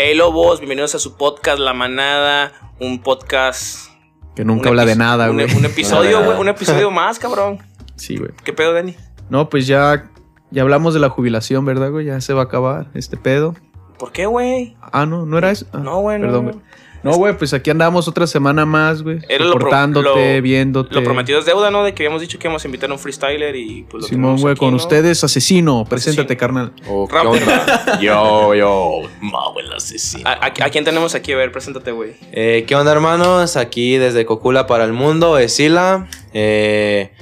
Hey Lobos, bienvenidos a su podcast La Manada, un podcast... Que nunca un habla de nada, un- güey. Un, episodio, güey, un episodio más, cabrón. Sí, güey. ¿Qué pedo, Dani? No, pues ya, ya hablamos de la jubilación, ¿verdad, güey? Ya se va a acabar este pedo. ¿Por qué, güey? Ah, no, no era eso. Ah, No, güey. Perdón, güey. No, güey, pues aquí andamos otra semana más, güey. Era lo viéndote. Lo prometido es deuda, ¿no? De que habíamos dicho que íbamos a invitar a un freestyler y pues lo Simón, güey, con ¿no? ustedes, asesino. Preséntate, Asesino. carnal. Oh, ¿qué onda? Yo, yo, Mau el asesino. ¿A, a- a quién tenemos aquí? A ver, preséntate, güey. Eh, ¿Qué onda, hermanos? Aquí desde Cocula para el Mundo, Esila. Eh,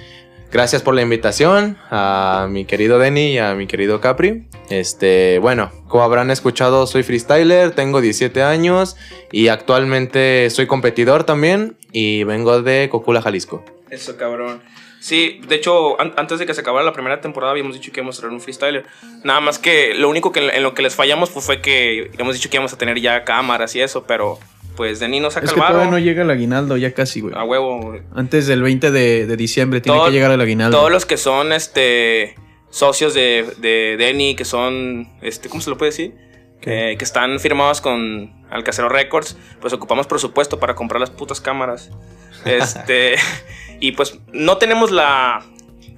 gracias por la invitación a mi querido Denny y a mi querido Capri. Este, bueno, como habrán escuchado, soy freestyler, tengo 17 años y actualmente soy competidor también y vengo de Cocula, Jalisco. Eso, cabrón. Sí, de hecho, an- antes de que se acabara la primera temporada habíamos dicho que íbamos a traer un freestyler. Nada más que lo único que en lo que les fallamos pues, fue que habíamos dicho que íbamos a tener ya cámaras y eso, pero pues Denis nos saca Es el que todavía no llega el aguinaldo, ya casi, güey. A huevo, güey. Antes del 20 de, de diciembre tiene Todo- que llegar el aguinaldo. Todos los que son este socios de, de Denny, que son, este, ¿cómo se lo puede decir? Eh, que están firmados con Alcacero Records, pues ocupamos presupuesto para comprar las putas cámaras. Este, y pues no tenemos la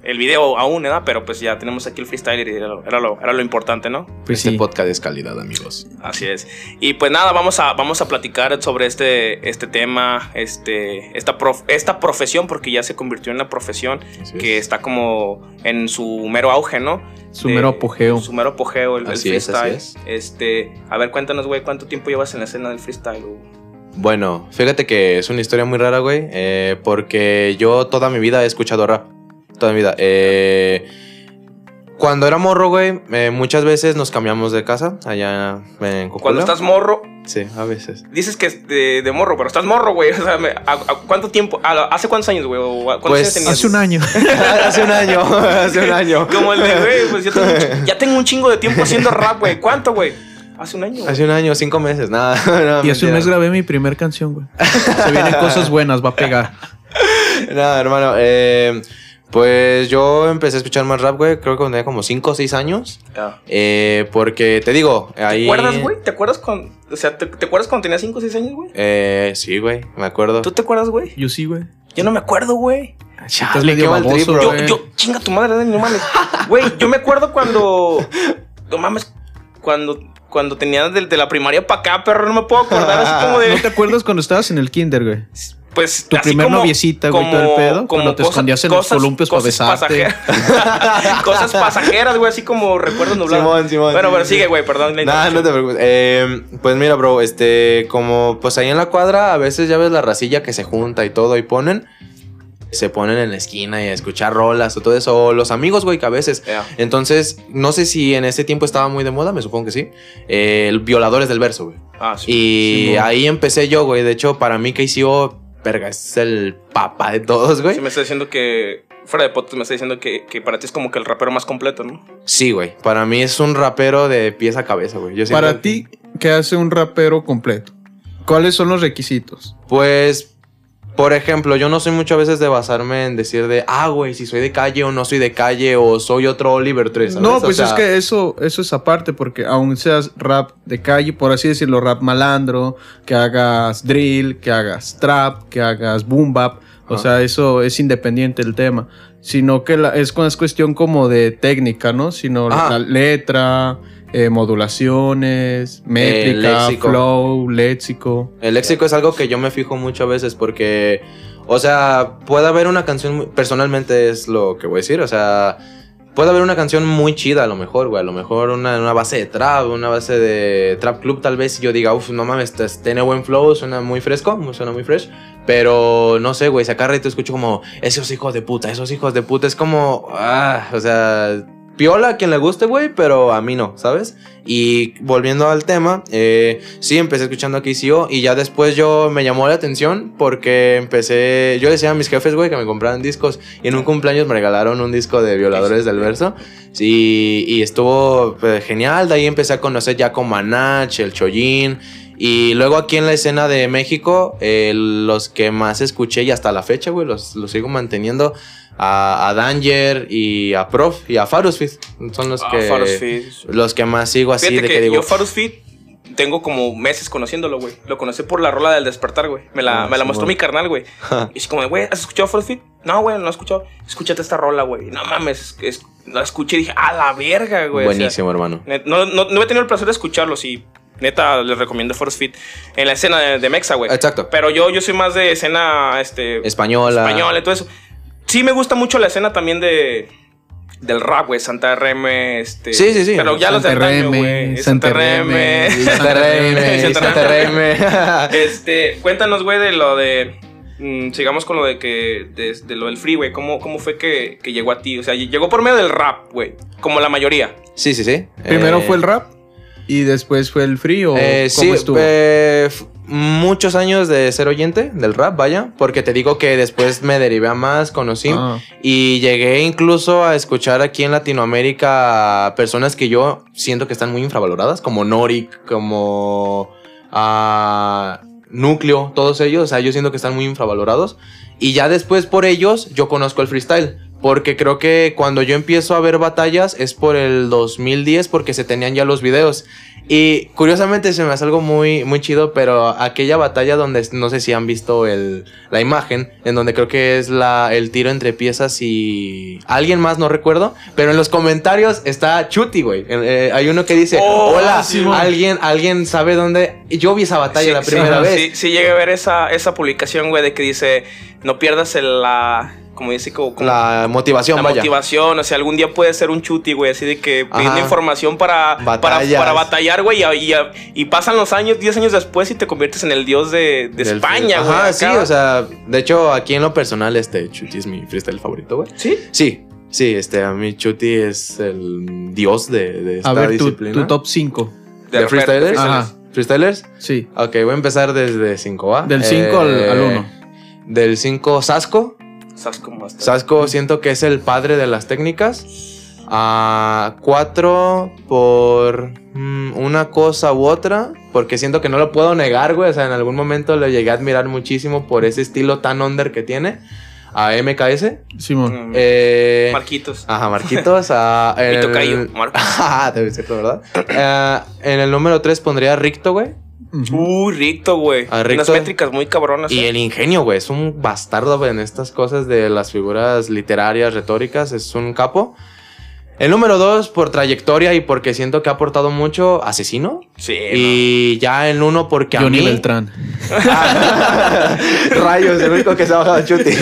el video aún, ¿verdad? Pero pues ya tenemos aquí el freestyler y era lo, era lo, era lo importante, ¿no? Pues este sí. podcast es calidad, amigos. Así es. Y pues nada, vamos a, vamos a platicar sobre este, este tema, este, esta, prof- esta profesión, porque ya se convirtió en una profesión Así que es. está como en su mero auge, ¿no? Su De- mero apogeo. Su mero apogeo, el, el Así es, freestyle. así es. Este, a ver, cuéntanos, güey, ¿cuánto tiempo llevas en la escena del freestyle? güey? Bueno, fíjate que es una historia muy rara, güey, eh, porque yo toda mi vida he escuchado rap. Toda mi vida. Eh, cuando era morro, güey, eh, muchas veces nos cambiamos de casa allá en Cocula. Cuando estás morro, Sí, a veces. dices que es de, de morro, pero estás morro, güey. O sea, me- a- a- ¿cuánto tiempo? a- ¿Hace cuántos años, güey? ¿O a- ¿Cuántos Pues, años? Hace un año. hace un año, hace un año. Como el de, güey, pues yo tengo, un ya tengo un chingo de tiempo haciendo rap, güey. ¿Cuánto, güey? Hace un año. güey. Hace un año, cinco meses, nada. no, y hace un mes grabé mi primer canción, güey. Se vienen cosas buenas, va a pegar. Nada, hermano. eh, pues yo empecé a escuchar más rap, güey, creo que cuando tenía como cinco o seis años. Ya. Eh, porque te digo, ahí... ¿Te acuerdas, güey? ¿Te acuerdas con, o sea, ¿te, te acuerdas cuando tenías 5 o 6 años, güey? Eh, sí, güey, me acuerdo. ¿Tú te acuerdas, güey? Yo sí, güey. Yo no me acuerdo, güey. Estás medio qué mal trip, bro. Yo, yo, chinga tu madre, Dani, no mames. Güey, yo me acuerdo cuando, no mames, cuando, cuando tenía de, de la primaria para acá, perro, no me puedo acordar así como de, ¿No te acuerdas cuando estabas en el kinder, güey? Pues, Tu así primer como- noviecita, güey, todo el pedo, cuando te escondías en los columpios para besarte. pasajeras. cosas pasajeras, güey, así como recuerdos nublados. Simón, Simón, Bueno, sí, pero sí. sigue, güey, perdón. la Nah, no te preocupes. Eh, pues mira, bro, este, como pues ahí en la cuadra, a veces ya ves la racilla que se junta y todo y ponen. Se ponen en la esquina y a escuchar rolas o todo eso. O los amigos, güey, que a veces. Entonces, no sé si en ese tiempo estaba muy de moda, me supongo que sí. eh, el Violadores del Verso, güey. Ah, sí. Y ahí empecé yo, güey. De hecho, para mí KCO, verga, es el papá de todos, güey. Sí, me está diciendo que, fuera de podcast, me está diciendo que, que para ti es como que el rapero más completo, ¿no? Sí, güey. Para mí es un rapero de pies a cabeza, güey. Yo Para ti, ¿qué hace un rapero completo? ¿Cuáles son los requisitos? Pues, por ejemplo, yo no soy muchas veces de basarme en decir de, ah, güey, si soy de calle o no soy de calle o soy otro Oliver 3. ¿sabes? No, O pues sea, es que eso, eso es aparte, porque aun seas rap de calle, por así decirlo, rap malandro, que hagas drill, que hagas trap, que hagas boom bap, o sea, eso es independiente el tema, sino que la- es, es cuestión como de técnica, ¿no? Sino la letra, eh, modulaciones, métrica, léxico. flow, léxico. El léxico es algo que yo me fijo muchas veces porque, o sea, puede haber una canción, personalmente es lo que voy a decir, o sea, puede haber una canción muy chida a lo mejor, güey, a lo mejor una, una base de trap, una base de trap club tal vez y yo diga, uff, no mames, te- tiene buen flow, suena muy fresco, suena muy fresh, pero no sé, güey, si acá te escucho como, esos hijos de puta, esos hijos de puta, es como, ah, o sea... Piola a quien le guste, güey, pero a mí no, ¿sabes? Y volviendo al tema, eh, sí, empecé escuchando a KCO y ya después yo me llamó la atención porque empecé, yo decía a mis jefes, güey, que me compraran discos y en un cumpleaños me regalaron un disco de Violadores del Verso. Y estuvo pues, genial, de ahí empecé a conocer ya con Manach, el Chollín. Y luego aquí en la escena de México, eh, los que más escuché y hasta la fecha, güey, los, los sigo manteniendo a, a Danger y a Prof y a Farus Fit. Son los Ah, que los que más sigo así Fíjate de que, que, digo, yo Farus Fit tengo como meses conociéndolo, güey. Lo conocí por la rola del despertar, güey. Me la, Ah, me la mostró mi carnal, güey. y es como, güey, ¿has escuchado Force Fit? No, güey, no he escuchado. Escúchate esta rola, güey. No mames, es, es- la escuché y dije, a la verga, güey. O sea, Buenísimo, hermano. no, no, no he tenido el placer de escucharlo, sí. Neta, les recomiendo Force Fit en la escena de, de Mexa, güey. Exacto. Pero yo, yo soy más de escena, este... Española. Española y todo eso. Sí me gusta mucho la escena también de... Del rap, güey, Santa RM, este... Sí, sí, sí. Pero ya los de güey. Santa. Reme, Santa Reme, Santa Reme. Este, cuéntanos, güey, de lo de. mm, sigamos con lo de que. De, de lo del free, güey. ¿Cómo, ¿Cómo fue que, que llegó a ti? O sea, llegó por medio del rap, güey. Como la mayoría. Sí, sí, sí. Primero Eh, fue el rap y después fue el free o Eh, cómo sí, estuvo. eh, muchos años de ser oyente del rap, vaya, porque te digo que después me derivé a más, conocí Ah. y llegué incluso a escuchar aquí en Latinoamérica personas que yo siento que están muy infravaloradas, como Norik, como ah, Núcleo, todos ellos, o sea, yo siento que están muy infravalorados y ya después por ellos yo conozco el freestyle. Porque creo que cuando yo empiezo a ver batallas es por el 2010 porque se tenían ya los videos. Y curiosamente se me hace algo muy, muy chido, pero aquella batalla donde no sé si han visto el, la imagen, en donde creo que es la, el tiro entre piezas y alguien más, no recuerdo, pero en los comentarios está Chuti, güey. Eh, hay uno que dice, Oh, hola, alguien, alguien sabe dónde. Yo vi esa batalla Sí, la primera sí, vez. Sí, sí, llegué a ver esa, esa publicación, güey, de que dice: No pierdas el, la. Como dice, como. como- La motivación, la vaya. motivación, o sea, algún día puede ser un chuti, güey, así de que pidiendo Ajá. información para, para, para batallar, güey, y, y- y pasan los años, 10 años después y te conviertes en el dios de, de España, güey. Ajá, sí, o sea, de hecho, aquí en lo personal, este Chuti es mi freestyle favorito, güey. ¿Sí? Sí, sí, este, a mí Chuti es el dios de, de esta A ver, tu, disciplina. tu top 5. ¿De freestylers? Ajá. ¿Freestylers? Sí. Ok, voy a empezar desde 5A. Del 5 al, al 1. Del 5, Sasco. Sasco Master. Sasco siento que es el padre de las técnicas. A 4 por mm, una cosa u otra. Porque siento que no lo puedo negar, güey. O sea, en algún momento le llegué a admirar muchísimo por ese estilo tan under que tiene. A MKS. Simón. Mm, Eh, Marquitos. Ajá, Marquitos. a, el- tocayo, Marcos. Ajá, debe ser ¿verdad? Eh, en el número 3 pondría Ricto, güey. Uy, Ricto, güey. Ah, Unas métricas muy cabronas. Y eh. el ingenio, güey, es un bastardo güey, en estas cosas de las figuras literarias, retóricas, es un capo. El número 2, por trayectoria y porque siento que ha aportado mucho, Asesino. Sí, Y ya el 1 porque a Johnny mí... Beltrán. Rayos, el único que se ha bajado a Chuti.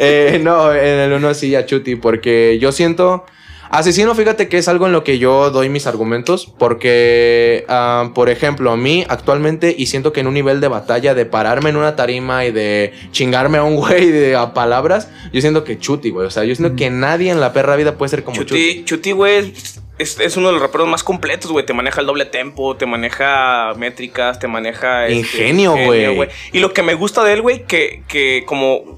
Eh, no, en el 1 sí a Chuti, porque yo siento. Asesino, fíjate que es algo en lo que yo doy mis argumentos, porque, ah, por ejemplo, a mí actualmente, y siento que en un nivel de batalla, de pararme en una tarima y de chingarme a un güey de, a palabras, yo siento que Chuti, güey. O sea, yo siento que nadie en la perra vida puede ser como Chuti. Chuti, Chuti, güey, es, es uno de los raperos más completos, güey. Te maneja el doble tempo, te maneja métricas, te maneja... este, Ingenio, güey. Y lo que me gusta de él, güey, que, que como...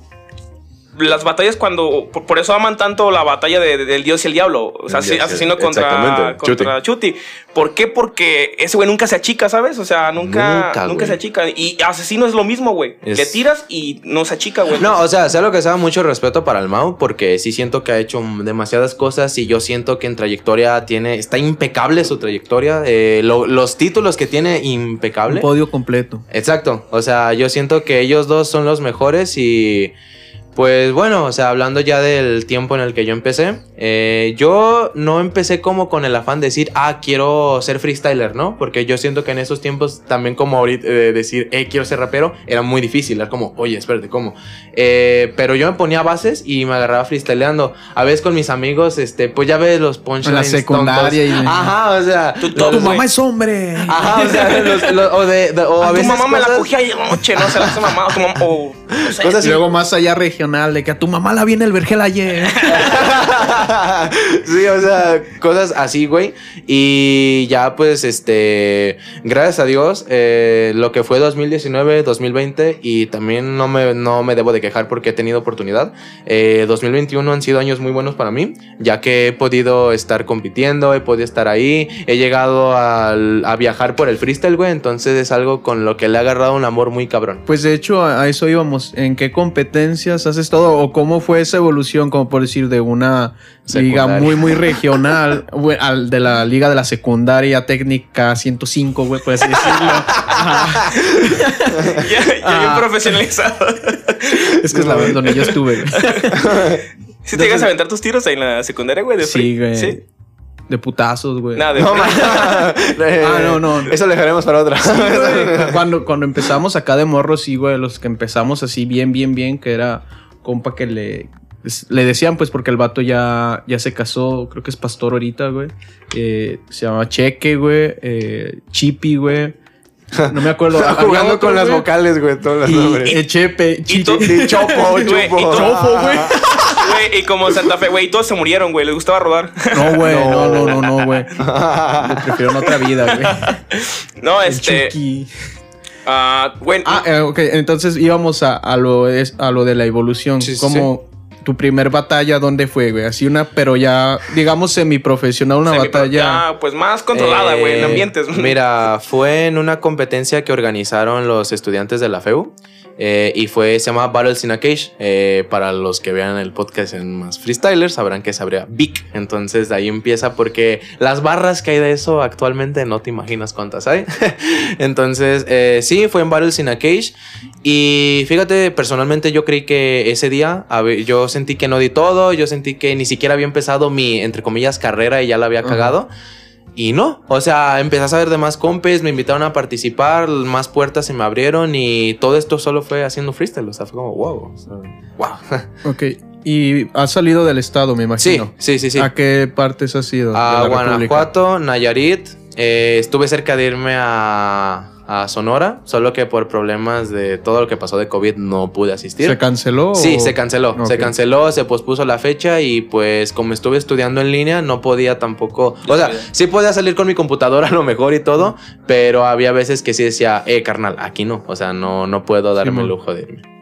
Las batallas cuando... Por, por eso aman tanto la batalla de- de- del dios y el diablo. O sea, asesino contra, exactamente, contra Chuti. ¿Por qué? Porque ese güey nunca se achica, ¿sabes? O sea, nunca, Nunca, nunca, se achica. Y asesino es lo mismo, güey. Es- Le tiras y no se achica, güey. No, o sea, sea lo que sea, mucho respeto para el Mau, porque sí siento que ha hecho demasiadas cosas y yo siento que en trayectoria tiene, está impecable su trayectoria, eh, lo- los títulos que tiene Un impecable. podio completo. Exacto, o sea, yo siento que ellos dos son los mejores y pues bueno, o sea, hablando ya del tiempo en el que yo empecé, eh, yo no empecé como con el afán de decir, ah, quiero ser freestyler, ¿no? Porque yo siento que en esos tiempos también como ahorita eh, decir, eh, quiero ser rapero, era muy difícil, era como, oye, espérate, ¿cómo? Eh, pero yo me ponía bases y me agarraba freestyleando. A veces con mis amigos, este, pues ya ves los punchlines. En la secundaria tontos. y- Ajá, o sea. Tu- los- tu ¡Tu mamá es hombre! Ajá, o sea, los- los- o de, de- o a Ah, tu veces mamá me la cogía ayer noche, ¿no? Se la hace mamá. o Tu mamá, o, no sé. Cosas Y luego más allá regional, de que a tu mamá la vi en el vergel ayer. sí, o sea, cosas así, güey. Y ya, pues, este, gracias a Dios, eh, lo que fue 2019, 2020, y también no me, no me debo de quejar porque he tenido oportunidad. Eh, 2021 han sido años muy buenos para mí, ya que he podido estar compitiendo, he podido estar ahí, he llegado al- a viajar por el freestyle, güey. Entonces es algo con lo que le he agarrado un amor muy cabrón. Pues de hecho, a a eso íbamos. ¿En qué competencias has estado o cómo fue esa evolución, como por decir, de una liga Secundaria. muy, muy regional, güey, al de la liga de la secundaria técnica 105, güey, por así decirlo. Ya, ya bien Ah. profesionalizado. Es que es la vez donde yo estuve, güey. ¿Sí te llegas a aventar tus tiros ahí en la secundaria, güey? de Sí, güey. Sí. De putazos, güey. Nada, de No, Ah, no, no. Eso lo dejaremos para otra. Güey, cuando, cuando empezamos acá de morro, sí, güey, los que empezamos así bien, bien, bien, que era compa que le, le decían, pues, porque el vato ya, ya se casó, creo que es pastor ahorita, güey. Eh, se llama Cheque, güey, eh, Chipi, güey. No me acuerdo. había Jugando otro, con las vocales, güey, todos los Y, nombres. eh, Chepe, y Chipi. Y Chopo, Güey, y Chofo, güey. Güey, y como Santa Fe, güey, todos se murieron, güey. Les gustaba rodar. No, güey, no, no, no, no, güey. Me prefiero en otra vida, güey. No, este. Chucky. Ah, güey. Ah, eh, ok, entonces íbamos a, a lo, es, a lo de la evolución. Sí, sí, como tu primer batalla, ¿dónde fue, güey? Así una, pero ya, digamos, semiprofesional, una batalla. Ya, pues más controlada, güey, en Eh, ambientes. Mira, fue en una competencia que organizaron los estudiantes de la FEU. Eh, y fue, se llama Battles in a Cage. eh, para los que vean el podcast en más freestylers, sabrán que sabría Vic. Entonces de ahí empieza porque las barras que hay de eso actualmente no te imaginas cuántas hay. Entonces, eh, sí, fue en Battles in a Cage. Y fíjate, personalmente yo creí que ese día, ver, yo sentí que no di todo, yo sentí que ni siquiera había empezado mi, entre comillas, carrera y ya la había cagado. Y no, o sea, empecé a saber de más compes, me invitaron a participar, más puertas se me abrieron y todo esto solo fue haciendo freestyle, o sea, fue como wow, o sea, wow. Ok. Y has salido del estado, me Sí, imagino. sí, sí, sí. ¿A qué partes has ido? A República? Guanajuato, Nayarit, eh, estuve cerca de irme a, a Sonora, solo que por problemas de todo lo que pasó de COVID no pude asistir. ¿Se canceló? Sí, o- se canceló. Se canceló, se pospuso la fecha y pues como estuve estudiando en línea no podía tampoco... O sea, sí podía salir con mi computadora a lo mejor y todo, pero había veces que sí decía, eh, carnal, aquí no. O sea, no, no puedo darme el lujo de irme.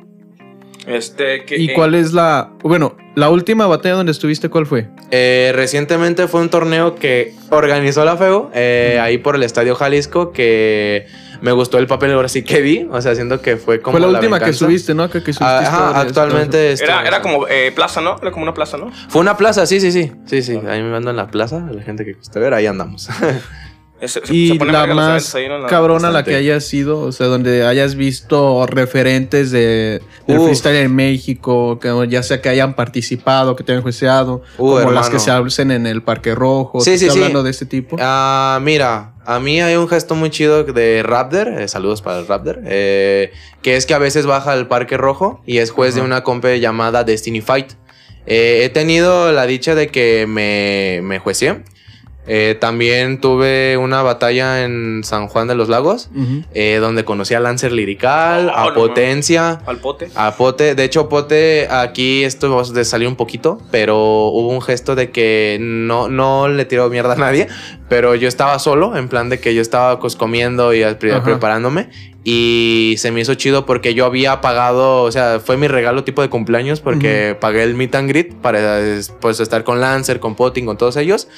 Este, que, ¿Y cuál es la. Bueno, la última batalla donde estuviste, ¿cuál fue? Eh, recientemente fue un torneo que organizó la FEU, eh, ahí por el Estadio Jalisco, que me gustó el papel ahora sí que di. O sea, siento que fue como... fue la, última que subiste, ¿no? Que, que subiste Ah, Ajá, actualmente... estoy- Era, era como eh, plaza, ¿no? Era como una plaza, ¿no? Fue una plaza, sí, sí, sí. Sí, sí. Ahí me mando en la plaza, la gente que guste ver, ahí andamos. Se- Y se la más eventos ahí, ¿no? La- cabrona la que hayas sido, o sea, donde hayas visto referentes de, del freestyle en México, que ya sea que hayan participado, que te hayan juiciado, Uh, como las que se hacen en el Parque Rojo. Sí, ¿te sí, sí. hablando de este tipo. Ah, mira, a mí hay un gesto muy chido de Raptor, eh, saludos para el Raptor, eh, que es que a veces baja al Parque Rojo y es juez de una compe llamada Destiny Fight. Eh, he tenido la dicha de que me, me juecié. Eh, también tuve una batalla en San Juan de los Lagos, eh, donde conocí a Lancer Lirical, Oh, a no Potencia. Al pote. A Pote, de hecho Pote aquí esto va a salir un poquito, pero hubo un gesto de que no, no le tiró mierda a nadie, pero yo estaba solo, en plan de que yo estaba pues, comiendo y pre- preparándome y se me hizo chido porque yo había pagado, o sea, fue mi regalo tipo de cumpleaños porque pagué el meet and greet para pues estar con Lancer, con Potting, con todos ellos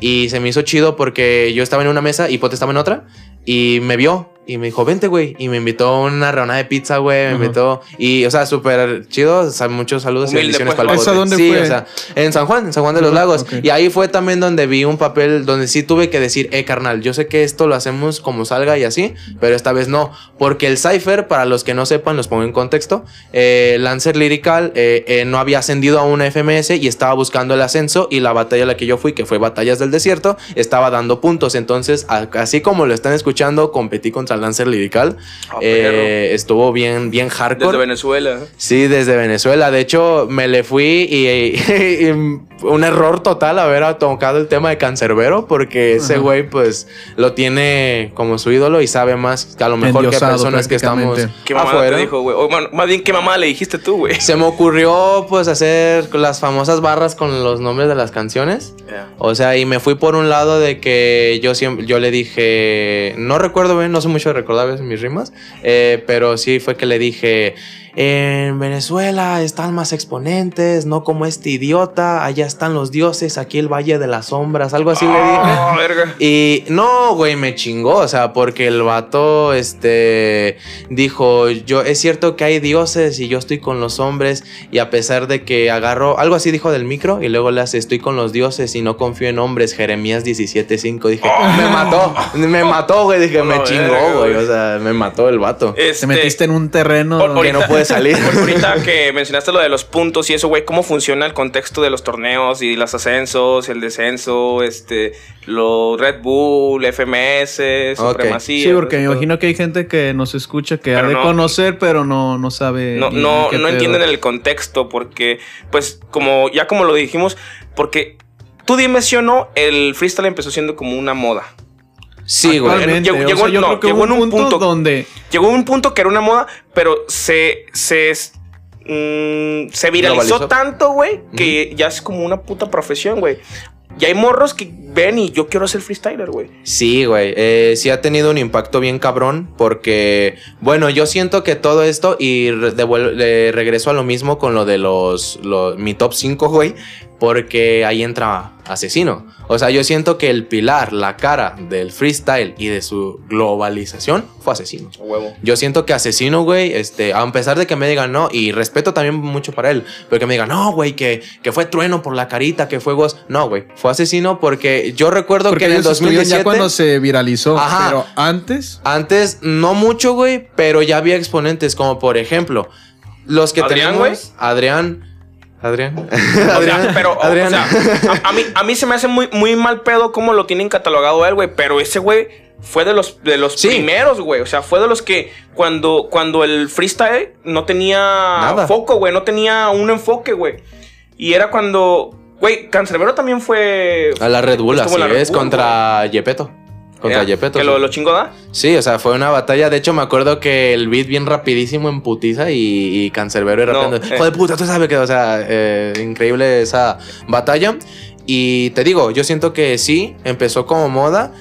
y se me hizo chido porque yo estaba en una mesa y Pote estaba en otra y me vio y me dijo, vente, güey. Y me invitó a una rebanada de pizza, güey. Me invitó. Y, o sea, súper chido. O sea, muchos saludos Humilde, y bendiciones pues, para el. ¿Esa dónde sí, fue? o sea, en San Juan, en San Juan de los Lagos. Y ahí fue también donde vi un papel donde sí tuve que decir, eh, carnal, yo sé que esto lo hacemos como salga y así, pero esta vez no. Porque el Cypher, para los que no sepan, los pongo en contexto, eh, Lancer Lyrical eh, eh, no había ascendido a una FMS y estaba buscando el ascenso y la batalla a la que yo fui, que fue Batallas del Desierto, estaba dando puntos. Entonces, así como lo están escuchando, competí contra Lancer Lyrical. Ah, Eh, estuvo bien, bien hardcore. Desde Venezuela. Sí, desde Venezuela. De hecho, me le fui y, y un error total haber tocado el tema de Cancerbero, porque ese güey, pues, lo tiene como su ídolo y sabe más que a lo mejor que personas que estamos. ¿Qué mamá afuera. te dijo, güey? O, bueno, más bien, ¿qué mamá le dijiste tú, güey? Se me ocurrió, pues, hacer las famosas barras con los nombres de las canciones. O sea, y me fui por un lado de que yo siempre, yo le dije, no recuerdo bien, no sé mucho de recordar a veces mis rimas, eh, pero sí fue que le dije, en Venezuela están más exponentes, no como este idiota, allá están los dioses, aquí el Valle de las Sombras, algo así le dije. Oh, verga. Y no, güey, me chingó, o sea, porque el vato, este, dijo, yo, es cierto que hay dioses y yo estoy con los hombres y a pesar de que agarró, algo así dijo del micro y luego le hace, estoy con los dioses y no confío en hombres, Jeremías 17.5, dije, me mató, me mató, güey, dije, me Oh, chingó, güey, o sea, me mató el vato. Este, Te metiste en un terreno que no puede salir. por- ahorita que mencionaste lo de los puntos y eso, güey, ¿cómo funciona el contexto de los torneos y los ascensos, el descenso, este, los Red Bull, FMS, supremacía? Sí, porque me imagino que hay gente que nos escucha que ha Pero de no- conocer, pero no, no sabe. No, no, entienden el contexto porque, pues, como ya como lo dijimos, porque tú dime si o no, el freestyle empezó siendo como una moda. Sí, güey. Llegó- o llegó- sea, no, en un un punto, punto- donde Llegó un punto que era una moda, pero se, se, mm, se viralizó Globalizó. tanto, güey, que ya es como una puta profesión, güey. Y hay morros que ven y yo quiero ser freestyler, güey. Sí, güey. eh, sí ha tenido un impacto bien cabrón. Porque, bueno, yo siento que todo esto. Y re- le regreso a lo mismo con lo de los. los- mi top 5, güey. Porque ahí entra asesino. O sea, yo siento que el pilar, la cara del freestyle y de su globalización fue asesino. Huevo. Yo siento que asesino, güey, este, a pesar de que me digan no, y respeto también mucho para él, pero que me digan, no, güey, que, que fue trueno por la carita, que fue Ghost. No, güey, fue asesino porque yo recuerdo porque que en el ellos estuvieron 2017. ya cuando se viralizó, Ajá. pero antes Antes, no mucho, güey, pero ya había exponentes, como por ejemplo, los que Adrián, tenemos. Adrián. Adrián. O sea, Adrián. pero, Adrián. o sea, a, a mí, a mí se me hace muy, muy mal pedo cómo lo tienen catalogado él, güey. Pero ese güey fue de los, de los Sí. primeros, güey. O sea, fue de los que cuando, cuando el freestyle no tenía Nada. foco, güey. No tenía un enfoque, güey. Y era cuando, güey, Cancerbero también fue... a la Red Bull, así en la Red es, contra Yepeto. Contra. Yepeto. Que sí. lo, lo da. Sí, o sea, fue una batalla. De hecho, me acuerdo que el beat bien rapidísimo en putiza y, y Cancerbero No, rapeando. eh. Joder, puta, tú sabes que, o sea, eh, increíble esa batalla. Y te digo, yo siento que sí, empezó como moda.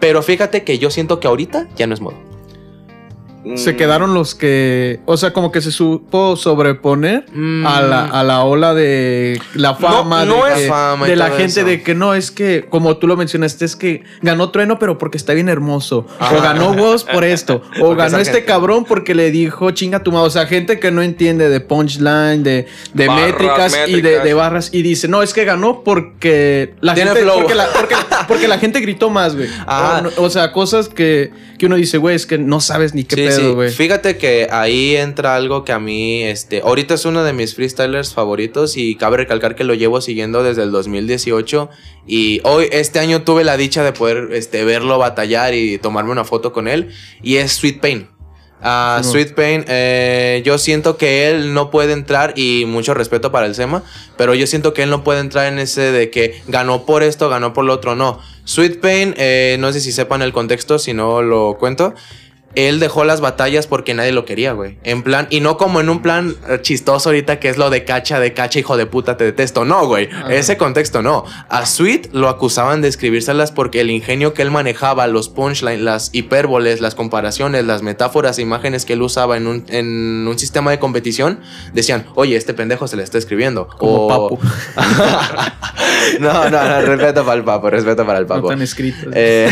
Pero fíjate que yo siento que ahorita ya no es moda. Se Mm, quedaron los que, o sea, como que se supo sobreponer Mm. a, la, a la ola de la fama, no de, es que- fama de la gente eso. de que no, es que, como tú lo mencionaste, es que ganó Trueno, pero porque está bien hermoso. Ajá. O ganó Woz por esto. O Porque ganó este gente- cabrón porque le dijo chinga tu madre. O sea, gente que no entiende de punchline, de, de Barras, métricas, y de, barras. Y dice, no, es que ganó porque la Tiene gente. flow. Porque la, porque- porque la gente gritó más, güey. O, no- o sea, cosas que, que uno dice, güey, es que no sabes ni qué Sí, pedo, güey. Fíjate que ahí entra algo que a mí, este, ahorita es uno de mis freestylers favoritos y cabe recalcar que lo llevo siguiendo desde el 2018 y hoy, este año tuve la dicha de poder, este, verlo batallar y tomarme una foto con él y es Sweet Pain. Ah, Sí, Sweet Pain, eh, yo siento que él no puede entrar y mucho respeto para el SEMA, pero yo siento que él no puede entrar en ese de que ganó por esto, ganó por lo otro, no. Sweet Pain, eh, no sé si sepan el contexto, si no lo cuento. Él dejó las batallas porque nadie lo quería, güey. En plan, y no como en un plan chistoso ahorita que es lo de cacha, de cacha, hijo de puta, te detesto. No, güey. Ese contexto no. A Sweet lo acusaban de escribírselas porque el ingenio que él manejaba, los punchlines, las hipérboles, las comparaciones, las metáforas, e imágenes que él usaba en un, en un sistema de competición, decían, oye, este pendejo se le está escribiendo. Como O- Papu. no, no, no, respeto para el papo, respeto para el No papo. tan escritos. Eh,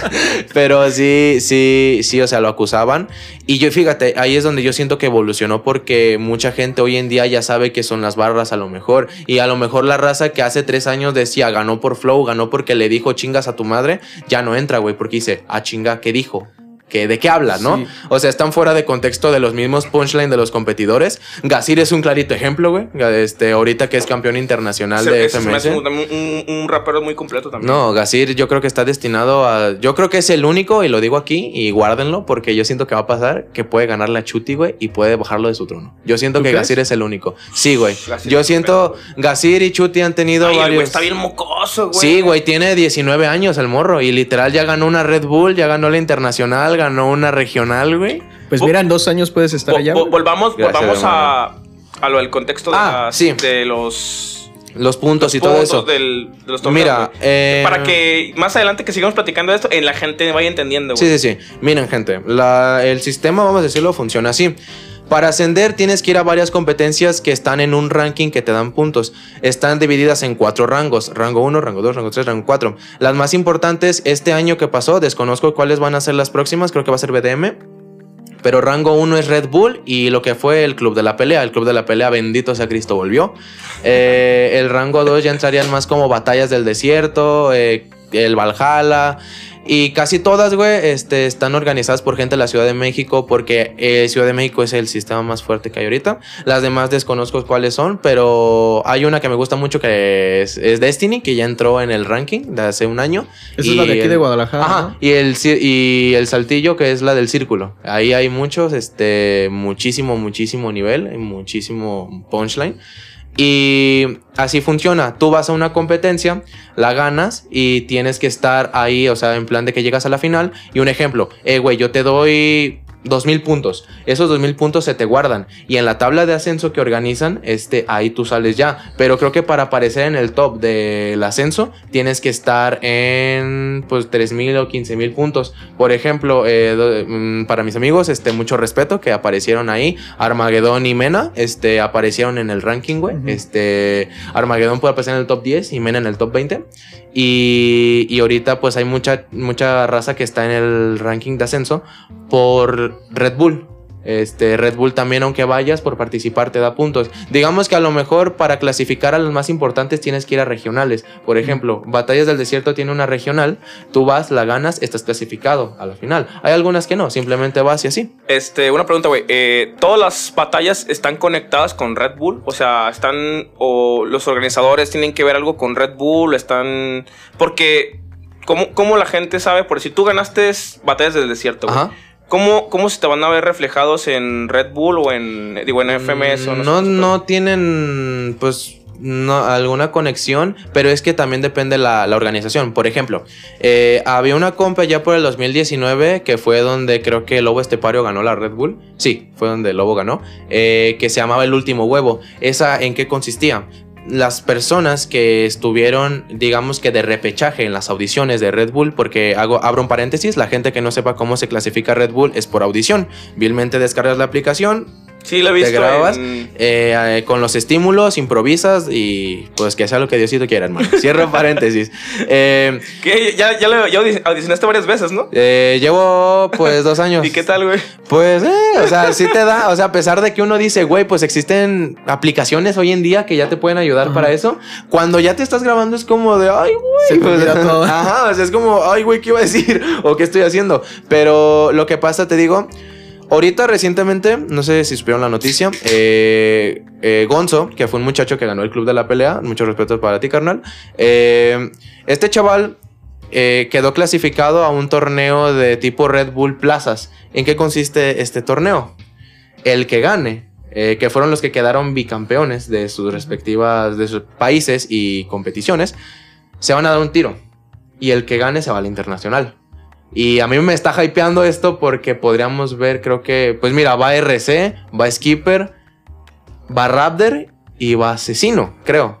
pero sí, sí, sí, o sea, lo acusaban. Y yo, fíjate, ahí es donde yo siento que evolucionó porque mucha gente hoy en día ya sabe que son las barras a lo mejor. Y a lo mejor la raza que hace tres años decía ganó por flow, ganó porque le dijo chingas a tu madre, ya no entra, güey, porque dice, ah, chinga, ¿qué dijo? ¿Qué, ¿De qué habla, no? Sí. O sea, están fuera de contexto de los mismos punchline de los competidores. Gasir es un clarito ejemplo, güey. Este, ahorita que es campeón internacional de se hace FMS. un, un- un rapero muy completo también. No, Gasir yo creo que está destinado a... Yo creo que es el único, y lo digo aquí, y guárdenlo, porque yo siento que va a pasar, que puede ganar la Chuti, güey, y puede bajarlo de su trono. Yo siento ¿Tú que crees? Gasir es el único. Sí, güey. Yo siento... Gasir y Chuti han tenido Ay, varios... güey está bien mocoso, güey. Sí, güey, tiene 19 años el morro, y literal ya ganó una Red Bull, ya ganó la internacional, ganó una regional, güey. Pues mira, en dos años puedes estar Vo- allá. güey. volvamos Gracias, volvamos a, a lo del contexto de, Ah, las- sí. de los Los puntos y todo puntos eso. del- de los torneos, Mira, güey. eh, para que más adelante que sigamos platicando de esto, en la gente vaya entendiendo, güey. Sí, sí, sí. Miren, gente, la- el sistema, vamos a decirlo, funciona así. Para ascender tienes que ir a varias competencias que están en un ranking que te dan puntos. Están divididas en cuatro rangos. Rango 1, rango 2, rango 3, rango 4. Las más importantes este año que pasó, desconozco cuáles van a ser las próximas, creo que va a ser BDM. Pero rango 1 es Red Bull y lo que fue el Club de la Pelea. El Club de la Pelea, bendito sea Cristo, volvió. Eh, el rango 2 ya entrarían más como batallas del desierto, eh, el Valhalla. Y casi todas, güey, este, están organizadas por gente de la Ciudad de México porque eh, Ciudad de México es el sistema más fuerte que hay ahorita. Las demás desconozco cuáles son, pero hay una que me gusta mucho que es, es Destiny, que ya entró en el ranking de hace un año. Esa es la de aquí el- de Guadalajara. Ajá, ¿no? y el, y el saltillo que es la del círculo. Ahí hay muchos, este, muchísimo, muchísimo nivel, muchísimo punchline. Y así funciona. Tú vas a una competencia, la ganas y tienes que estar ahí, o sea, en plan de que llegas a la final. Y un ejemplo, eh, güey, yo te doy 2000 puntos. Esos 2000 puntos se te guardan. Y en la tabla de ascenso que organizan, este, ahí tú sales ya. Pero creo que para aparecer en el top del ascenso, tienes que estar en pues 3000 o 15000 puntos. Por ejemplo, eh, mm, para mis amigos, este, mucho respeto que aparecieron ahí. Armagedón y Mena, este, aparecieron en el ranking, güey. Este, Armagedón puede aparecer en el top 10 y Mena en el top 20. Y, y ahorita pues hay mucha, mucha raza que está en el ranking de ascenso por Red Bull. Este, Red Bull también, aunque vayas por participar, te da puntos. Digamos que a lo mejor para clasificar a los más importantes tienes que ir a regionales. Por ejemplo, Batallas del Desierto tiene una regional, tú vas, la ganas, estás clasificado a la final. Hay algunas que no, simplemente vas y así. Este, una pregunta, güey. Eh, ¿Todas las batallas están conectadas con Red Bull? O sea, están. O los organizadores tienen que ver algo con Red Bull, están. Porque. ¿Cómo, cómo la gente sabe? Por si tú ganaste batallas del desierto, güey. ¿Cómo, ¿Cómo se te van a ver reflejados en Red Bull o en. Digo, en FMS o no, no tienen, pues, no, alguna conexión, pero es que también depende la, la organización. Por ejemplo, eh, había una compa ya por el 2019 que fue donde creo que Lobo Estepario ganó la Red Bull. Sí, fue donde Lobo ganó, eh, que se llamaba El Último Huevo. ¿Esa en qué consistía? Las personas que estuvieron, digamos que de repechaje en las audiciones de Red Bull, porque hago, abro un paréntesis, la gente que no sepa cómo se clasifica Red Bull es por audición. Vilmente descargas la aplicación, Sí, lo he te visto. grabas en- eh, eh, con los estímulos, improvisas y pues que sea lo que Diosito quiera, hermano. Cierro paréntesis. Eh, ¿Qué? Ya, ya, lo, ya audicionaste varias veces, ¿no? eh, llevo pues dos años. ¿Y qué tal, güey? Pues, eh, o sea, sí te da, o sea, a pesar de que uno dice, güey, pues existen aplicaciones hoy en día que ya te pueden ayudar Ajá. para eso. Cuando ya te estás grabando es como de, ay, Se güey. te olvida pues, todo. Ajá, o sea, es como, ay, güey, ¿qué iba a decir? ¿O qué estoy haciendo? Pero lo que pasa, te digo, ahorita recientemente, no sé si supieron la noticia, eh, eh, Gonzo, que fue un muchacho que ganó el club de la pelea, mucho respeto para ti, carnal. eh, este chaval quedó clasificado a un torneo de tipo Red Bull Plazas. ¿En qué consiste este torneo? El que gane, que fueron los que quedaron bicampeones de sus respectivas de sus países y competiciones, se van a dar un tiro. Y el que gane se va al internacional. Y a mí me está hypeando esto porque podríamos ver, creo que, pues mira, va RC, va Skipper, va Raptor y va Asesino, creo.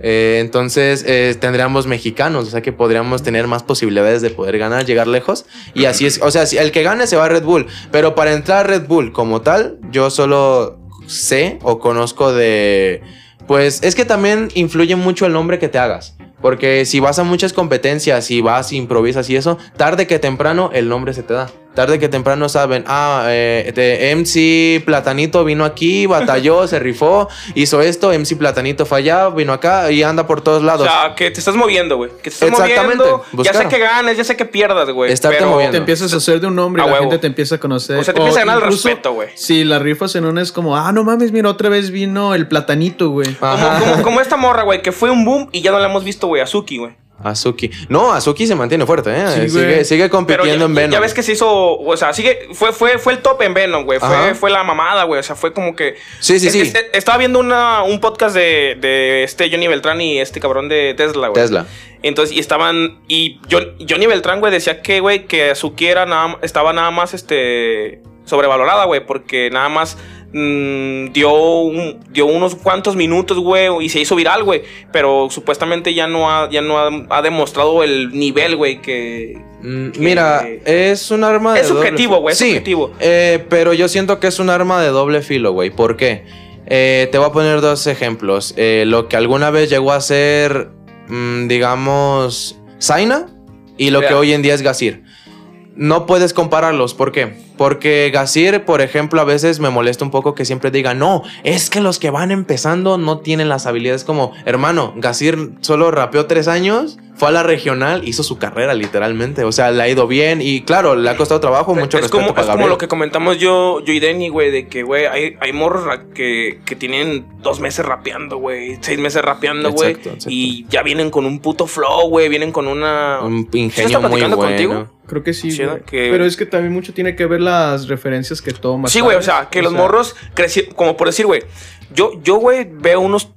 Eh, entonces eh, tendríamos mexicanos, o sea que podríamos tener más posibilidades de poder ganar, llegar lejos. Y así es, o sea, el que gane se va a Red Bull, pero para entrar a Red Bull como tal, yo solo sé o conozco de... Pues es que también influye mucho el nombre que te hagas. Porque si vas a muchas competencias y vas, improvisas y eso, tarde que temprano el nombre se te da. Tarde que temprano saben, ah, eh, de MC Platanito vino aquí, batalló, se rifó, hizo esto, MC Platanito fue allá, vino acá y anda por todos O lados. sea, que te estás moviendo, güey. Que te estás Exactamente. moviendo. Ya sé Buscar. que ganes, ya sé que pierdas, güey. Estarte pero- moviendo. Te empiezas a hacer de un nombre y A la huevo. gente te empieza a conocer. O sea, te empieza a ganar el respeto, güey. Si la rifas en una es como, ah, no mames, mira, otra vez vino el platanito, güey. Como- como esta morra, güey, que fue un boom y ya no la hemos visto, güey, Azuki, güey. Azuki. No, Azuki se mantiene fuerte, ¿eh? Sí, sigue, sigue compitiendo ya, en Venom. ya ves que se hizo, o sea, sigue, fue, fue, fue el top en Venom, güey. Fue, fue la mamada, güey. O sea, fue como que. Sí, sí, Es- sí. es- estaba viendo una, un podcast de, de este Johnny Beltrán y este cabrón de Tesla, güey. Tesla. Entonces, y estaban. Y John- Johnny Beltrán, güey, decía que, güey, que Azuki era nada, estaba nada más este. Sobrevalorada, güey, porque nada más mm, dio, un- dio unos cuantos minutos, güey, y se hizo viral, güey. Pero supuestamente ya no ha, ya no ha, ha demostrado el nivel, güey, que... Mm, que- Mira, es un arma de Es subjetivo, güey, es Sí, subjetivo. eh, pero yo siento que es un arma de doble filo, güey. ¿Por qué? Eh, te voy a poner dos ejemplos. Eh, lo que alguna vez llegó a ser, mm, digamos, Zaina y lo que hoy en día es Gasir. No puedes compararlos, ¿por qué? Porque Gasir, por ejemplo, a veces me molesta un poco que siempre diga, no, es que los que van empezando no tienen las habilidades como, hermano, Gasir solo rapeó tres años, fue a la regional, hizo su carrera literalmente, o sea, le ha ido bien y claro, le ha costado trabajo, mucho es respeto como, para es como lo que comentamos yo, yo y Denny, güey, de que, güey, hay, hay morros que, que tienen dos meses rapeando, güey, seis meses rapeando, güey, y ya vienen con un puto flow, güey, vienen con una... Un ¿Sí ingenio muy bueno. contigo? Creo que sí, Sí. Que- Pero es que también mucho tiene que ver las referencias que tomas. Sí, güey, o sea, que los morros crecieron, como por decir, güey, yo, yo, güey, veo unos,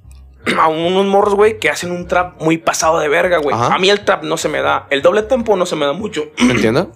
a unos morros, güey, que hacen un trap muy pasado de verga, güey. A mí el trap no se me da, el doble tempo no se me da mucho, ¿Me entiendes?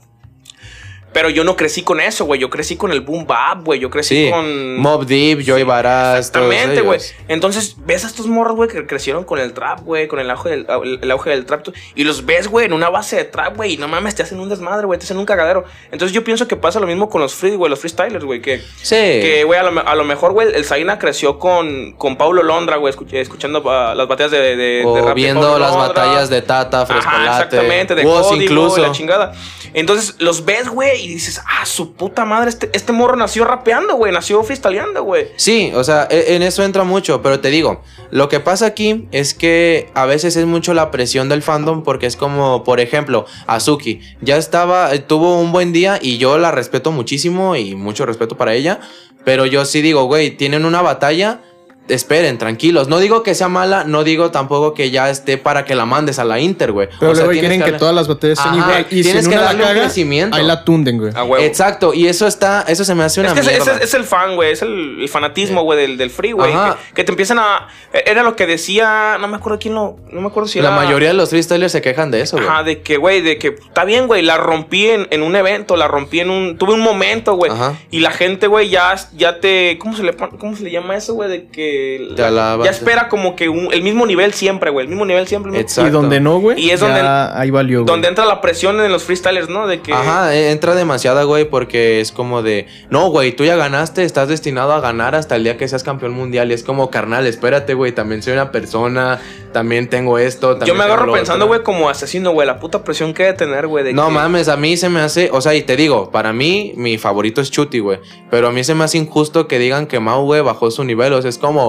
Pero yo no crecí con eso, güey, yo crecí con el boom bap, güey, yo crecí Sí, con... Mob Deep, Joy Baraz, todos Exactamente, güey. Entonces, ves a estos morros, güey, que crecieron con el trap, güey, con el auge del, el, el auge del trap. Y los ves, güey, en una base de trap, güey, y no mames, te hacen un desmadre, güey, te hacen un cagadero. Entonces, yo pienso que pasa lo mismo con los free, güey, los freestylers, güey, que, Sí. que, güey, a lo, me- a lo mejor, güey, el Zaina creció con, con Paulo Londra, güey, escuch- escuchando ah, las batallas de, de, de o rap viendo las Londra. batallas de Tata, Ajá, Frescolate, exactamente, de código incluso. la chingada. Entonces los ves, güey, y dices, ah, su puta madre, este, este morro nació rapeando, güey, nació freestyleando, güey. Sí, o sea, e- en eso entra mucho, pero te digo, lo que pasa aquí es que a veces es mucho la presión del fandom porque es como, por ejemplo, Azuki, ya estaba, eh, tuvo un buen día y yo la respeto muchísimo y mucho respeto para ella, pero yo sí digo, güey, tienen una batalla. Esperen, tranquilos. No digo que sea mala, no digo tampoco que ya esté para que la mandes a la Inter, güey. Pero O sea, luego quieren que, darle- todas las batallas sean igual. Y si tienes en que una la darle un caga, crecimiento. ahí la tunden, güey. Ah, huevo. Exacto, y eso está, eso se me hace una Es que ese- mierda. ese es, el fan, güey. Es el, el fanatismo, güey, del, del free, güey. Que, que te empiezan a. Era lo que decía. No me acuerdo quién lo. No me acuerdo si la era. mayoría de los freestylers se quejan de eso, güey. Ajá, de que, güey, de que está bien, güey, la rompí en, en un evento, la rompí en un. Tuve un momento, güey. Y la gente, güey, ya, ya te. ¿cómo se, le, ¿Cómo se le llama eso, güey? De que. Te alaba, ya espera como que un- el mismo nivel siempre, güey. El mismo nivel siempre. el mismo- Exacto. Y donde no, güey. Y es ya donde- ahí valió, güey. Donde entra la presión en los freestylers, ¿no? De que. Ajá, eh, entra demasiada, güey, porque es como de, no, güey, tú ya ganaste, estás destinado a ganar hasta el día que seas campeón mundial. Y es como, carnal, espérate, güey, también soy una persona, también tengo esto. Yo me agarro pensando, otro". güey, como asesino, güey, la puta presión que debe tener, güey. de No que- mames, a mí se me hace, o sea, y te digo, para mí mi favorito es Chuti, güey, pero a mí se me hace injusto que digan que Mau, güey, bajó su nivel, o sea, es como,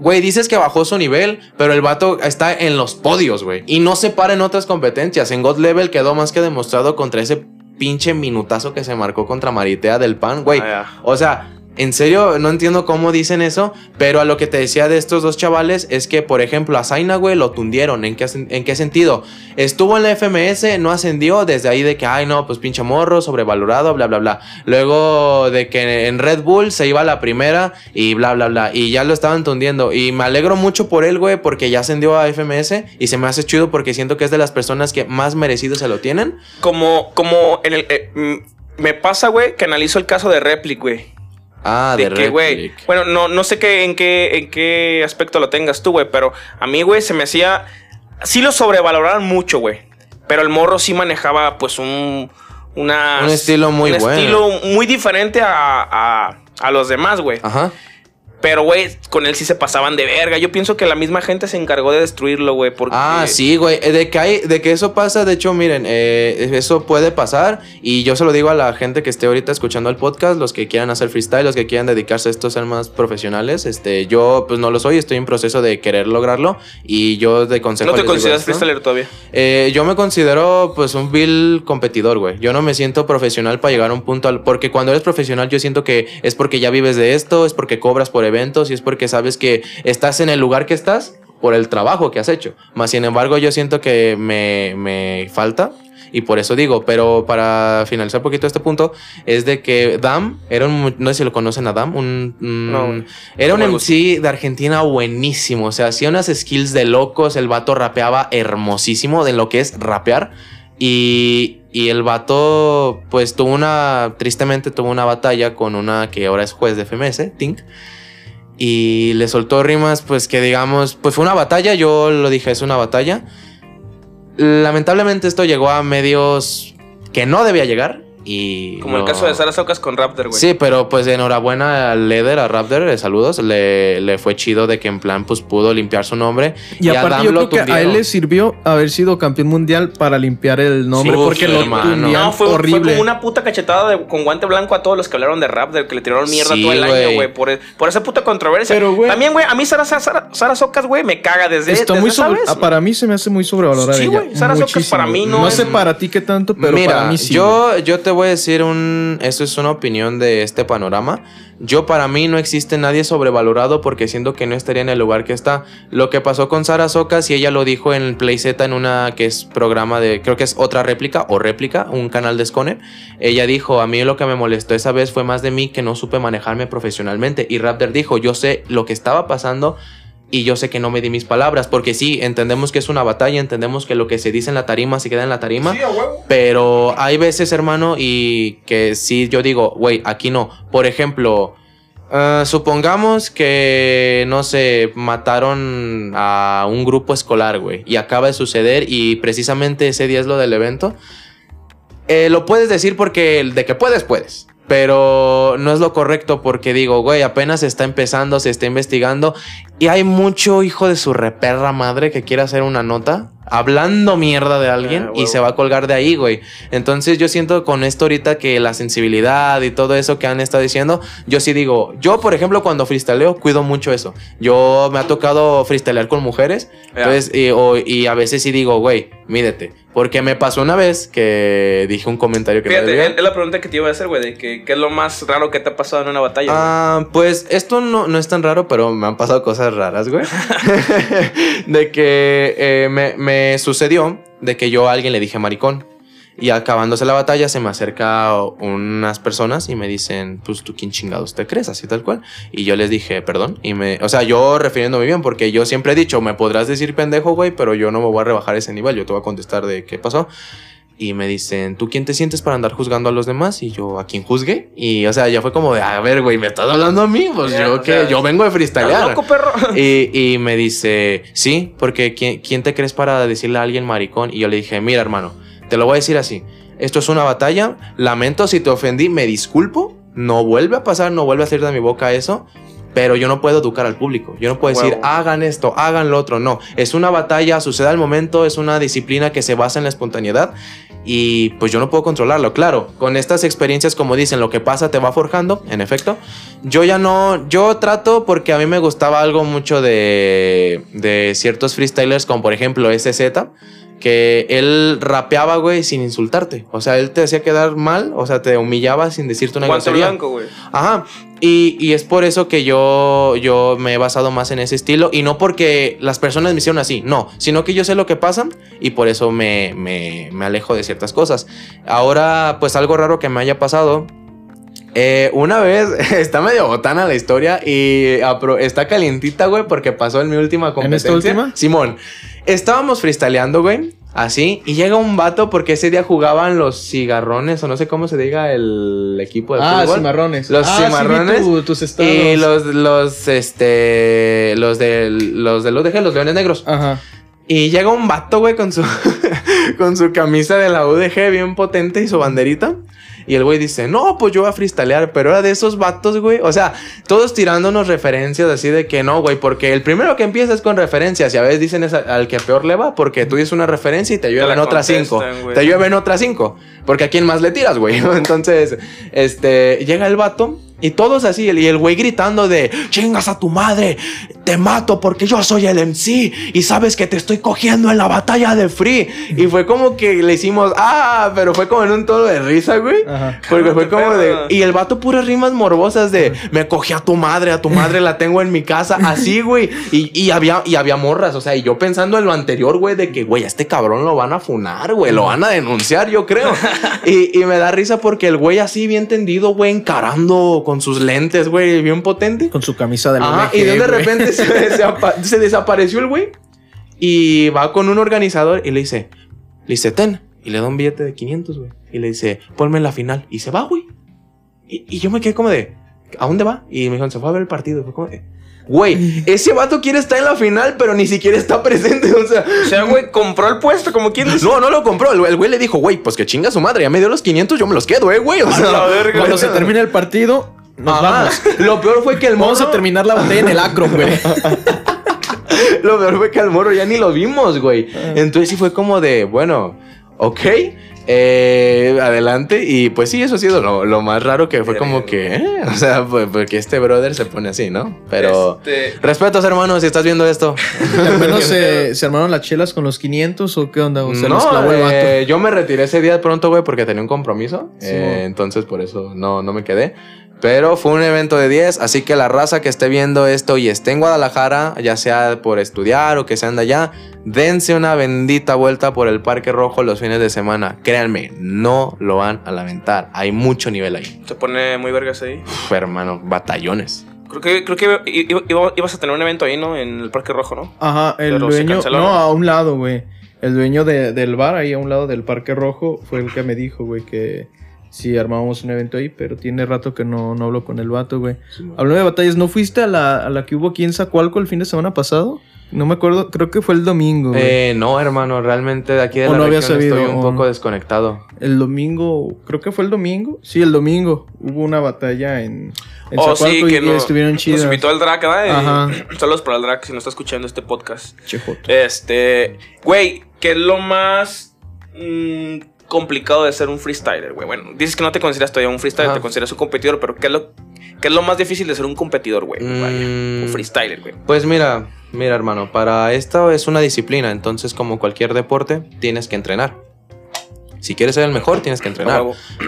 güey, dices que bajó su nivel, pero el vato está en los podios, güey, y no se para en otras competencias, en God Level quedó más que demostrado contra ese pinche minutazo que se marcó contra Maritea del Pan, güey, Ah, o sea, en serio, no entiendo cómo dicen eso, pero a lo que te decía de estos dos chavales es que, por ejemplo, a Zaina, güey, lo tundieron. ¿En qué, ¿En qué sentido? Estuvo en la FMS, no ascendió, desde ahí de que, ay, no, pues pinche morro, sobrevalorado, bla, bla, bla. Luego de que en Red Bull se iba a la primera y bla, bla, bla. Y ya lo estaban tundiendo. Y me alegro mucho por él, güey, porque ya ascendió a FMS y se me hace chido porque siento que es de las personas que más merecido se lo tienen. Como, como en el. eh, mm, me pasa, güey, que analizo el caso de Replic, güey. Ah, de, De que, güey. Bueno, no, no sé qué, en qué, en qué aspecto lo tengas tú, güey. Pero a mí, güey, se me hacía. Sí lo sobrevaloraron mucho, güey. Pero el morro sí manejaba, pues, un. Una, Un estilo muy un bueno. estilo muy diferente a, a, a los demás, güey. Ajá. Pero, güey, con él sí se pasaban de verga. Yo pienso que la misma gente se encargó de destruirlo, güey. Porque... Ah, sí, güey. Eh, De que hay, de que eso pasa, de hecho, miren, eh, eso puede pasar. Y yo se lo digo a la gente que esté ahorita escuchando el podcast, los que quieran hacer freestyle, los que quieran dedicarse a esto, ser más profesionales. Este, yo, pues no lo soy, estoy en proceso de querer lograrlo. Y yo de consejo. ¿No te consideras freestyler todavía? Eh, yo me considero pues un vil competidor, güey. Yo no me siento profesional para llegar a un punto al... Porque cuando eres profesional yo siento que es porque ya vives de esto, es porque cobras por eventos y es porque sabes que estás en el lugar que estás por el trabajo que has hecho. Más sin embargo yo siento que me, me falta. Y por eso digo, pero para finalizar un poquito este punto, es de que Dam era un, no sé si lo conocen a Dam, un, un- No, era un MC de Argentina buenísimo, o sea, hacía unas skills de locos, el vato rapeaba hermosísimo de lo que es rapear. Y, Y el vato, pues tuvo una, tristemente tuvo una batalla con una que ahora es juez de FMS, Tink. Y le soltó rimas, pues que digamos, pues fue una batalla, yo lo dije, es una batalla. Lamentablemente esto llegó a medios que no debía llegar. Y Como el caso de Sara Socas con Raptor, güey. Sí, pero pues enhorabuena a Leder, a Raptor, eh, saludos. Le, le fue chido de que en plan pues pudo limpiar su nombre. Y aparte yo lo creo que a él le sirvió haber sido campeón mundial para limpiar el nombre Sí, porque lo No, fue, fue horrible. como una puta cachetada de- con guante blanco a todos los que hablaron de Raptor, que le tiraron mierda Sí, todo el güey. año, güey, por, por esa puta controversia. Pero, güey- También, güey, a mí Sara, Sara, Sara Socas, güey, me caga desde, Está desde muy esa sobre- vez, ah, para mí se me hace muy sobrevalorada Sí, güey, Sara Socas para mí no No es- sé para ti qué tanto, pero Mira, para mí sí. yo, yo te voy a decir un. Es una opinión de este panorama. Yo, para mí, no existe nadie sobrevalorado porque siento que no estaría en el lugar que está. Lo que pasó con Sara Socas, y ella lo dijo en Play Z en una que es programa de. Creo que es otra réplica o réplica, un canal de Scone. Ella dijo: A mí lo que me molestó esa vez fue más de mí que no supe manejarme profesionalmente. Y Raptor dijo: Yo sé lo que estaba pasando. Y yo sé que no me di mis palabras, porque sí, entendemos que es una batalla, entendemos que lo que se dice en la tarima se queda en la tarima. Pero hay veces, hermano, y que sí, yo digo, güey, aquí no. Por ejemplo, eh, supongamos que, no sé, mataron a un grupo escolar, güey, y acaba de suceder y precisamente ese día es lo del evento. Eh, lo puedes decir porque de que puedes, puedes. Pero no es lo correcto porque digo, güey, apenas se está empezando, se está investigando y hay mucho hijo de su reperra madre que quiere hacer una nota hablando mierda de alguien Ah, y se va a colgar de ahí, güey. Entonces yo siento con esto ahorita que la sensibilidad y todo eso que han estado diciendo, yo sí digo, yo por ejemplo cuando freestaleo cuido mucho eso. Yo me ha tocado freestalear con mujeres, entonces, y, o- y a veces sí digo, güey, mídete. Porque me pasó una vez que dije un comentario que Fíjate, es la pregunta que te iba a hacer, güey, de que, qué es lo más raro que te ha pasado en una batalla. Ah, pues esto no, no es tan raro, pero me han pasado cosas raras, güey. de que eh, me, me sucedió de que yo a alguien le dije maricón. Y acabándose la batalla se me acerca unas personas y me dicen, pues tú quién chingados te crees, así tal cual. Y yo les dije, perdón. Y me, o sea, yo refiriéndome bien, porque yo siempre he dicho, me podrás decir pendejo, güey, pero yo no me voy a rebajar ese nivel. Yo te voy a contestar de qué pasó. Y me dicen, ¿tú quién te sientes para andar juzgando a los demás? Y yo, ¿a quién juzgue? Y, o sea, ya fue como de, a ver, güey, ¿me estás hablando a mí? Pues yo que sea, yo vengo de ¿Estás freestylear. loco, perro? Y, y me dice, sí, porque ¿quién, quién te crees para decirle a alguien maricón? Y yo le dije, mira, hermano, te lo voy a decir así. Esto es una batalla. Lamento si te ofendí, me disculpo. No vuelve a pasar, no vuelve a salir de mi boca eso. Pero yo no puedo educar al público. Yo no puedo decir, hagan esto, hagan lo otro. No, es una batalla, sucede al momento, es una disciplina que se basa en la espontaneidad. Y pues yo no puedo controlarlo. Claro, con estas experiencias, como dicen, lo que pasa te va forjando, en efecto. Yo ya no, yo trato porque a mí me gustaba algo mucho de, de ciertos freestylers, como por ejemplo SZ, que él rapeaba, güey, sin insultarte. O sea, él te hacía quedar mal, o sea, te humillaba sin decirte una Guante grosería. blanco, güey. Ajá. Y, y es por eso que yo, yo me he basado más en ese estilo. Y no porque las personas me hicieron así, no. Sino que yo sé lo que pasa y por eso me, me, me alejo de ciertas cosas. Ahora, pues algo raro que me haya pasado. Eh, una vez, está medio botana la historia y está calientita, güey, porque pasó en mi última ¿En competencia. esta última? Simón, estábamos freestyleando, güey, así, y llega un vato porque ese día jugaban los cigarrones, o no sé cómo se diga el equipo de Ah, fútbol. cimarrones. Los ah, sí cimarrones tu- tus estados. Y los, los, este, los del, los del UDG, los Leones Negros. Ajá. Y llega un vato, güey, con su, con su camisa de la UDG bien potente y su banderita. Y el güey dice, no, pues yo voy a freestylear, pero era de esos vatos, güey. O sea, todos tirándonos referencias así de que no, güey, porque el primero que empieza es con referencias y a veces dicen es al que peor le va porque tú dices una referencia y te llueven otras cinco. güey. Te llueven otras cinco. Porque a quién más le tiras, güey. Entonces, este, llega el vato y todos así, y el güey gritando de chingas a tu madre, te mato porque yo soy el MC y sabes que te estoy cogiendo en la batalla de Free. Y fue como que le hicimos, ah, pero fue como en un tono de risa, güey. Ajá. Porque fue como de. Y el vato puras rimas morbosas de me cogí a tu madre, a tu madre la tengo en mi casa. Así, güey. Y, y había, y había morras. O sea, y yo pensando en lo anterior, güey, de que, güey, a este cabrón lo van a funar, güey. Lo van a denunciar, yo creo. Y, y me da risa porque el güey así bien tendido, güey, encarando con sus lentes, güey, bien potente. Con su camisa de la y de, repente se, desapa- se desapareció el güey. Y va con un organizador y le dice, le dice, ten. Y le da un billete de 500, güey. Y le dice, ponme en la final. Y se va, güey. Y, y yo me quedé como de, ¿a dónde va? Y me dijeron, se fue a ver el partido. Y fue como de, güey, ese vato quiere estar en la final, pero ni siquiera está presente. O sea, O sea, güey, compró el puesto, como quien dice. no, no lo compró. El, el güey le dijo, güey, pues que chinga su madre. Ya me dio los 500, yo me los quedo, eh, güey. O A sea, la verga. Cuando se termine el partido, nos vamos. Lo peor fue que el Vamos morro- a terminar la botella en el acro, güey. Lo peor fue que al morro ya ni lo vimos, güey. Ah. Entonces sí fue como de, bueno, ok, eh, adelante. Y pues sí, eso ha sido lo, lo más raro que fue como que, eh, o sea, pues, porque este brother se pone así, ¿no? Pero Este, respetos, hermano, si estás viendo esto. Al menos se, se armaron las chelas con los 500 o qué onda? O sea, no, los clavó el vato. eh, yo me retiré ese día de pronto, güey, porque tenía un compromiso. Sí, eh, entonces por eso no, no me quedé. Pero fue un evento de 10, así que la raza que esté viendo esto y esté en Guadalajara, ya sea por estudiar o que se anda allá, dense una bendita vuelta por el Parque Rojo los fines de semana. Créanme, no lo van a lamentar. Hay mucho nivel ahí. se pone muy vergas ahí. Uf, hermano, batallones. Creo que, creo que iba- iba- ibas a tener un evento ahí, ¿no? En el Parque Rojo, ¿no? Ajá, el Pero se dueño. canceló, No, ¿no? a un lado, güey. El dueño de- del bar ahí a un lado del Parque Rojo fue el que me dijo, güey, que sí armábamos un evento ahí, pero tiene rato que no, no hablo con el vato, güey. Hablando de batallas, ¿no fuiste a la, a la que hubo aquí en Zacualco el fin de semana pasado? No me acuerdo, creo que fue el domingo, güey. Eh, no, hermano, realmente de aquí de O la no había región sabido, estoy un o poco desconectado. El domingo, creo que fue el domingo. Sí, el domingo. Hubo una batalla en, en Oh, Zacualco sí, que y, no- estuvieron chidas. Nos invitó el Drac, ¿verdad? Ajá. Saludos para el Drac si no está escuchando este podcast. Chejoto. Este, güey, ¿qué es lo más mm, complicado de ser un freestyler, güey? Bueno, dices que no te consideras todavía un freestyler, Ajá. te consideras un competidor, pero ¿qué es lo, qué es lo más difícil de ser un competidor, güey? Vaya, Mm. un freestyler, güey. Pues mira, mira hermano, para esto es una disciplina, entonces como cualquier deporte tienes que entrenar. Si quieres ser el mejor, tienes que entrenar.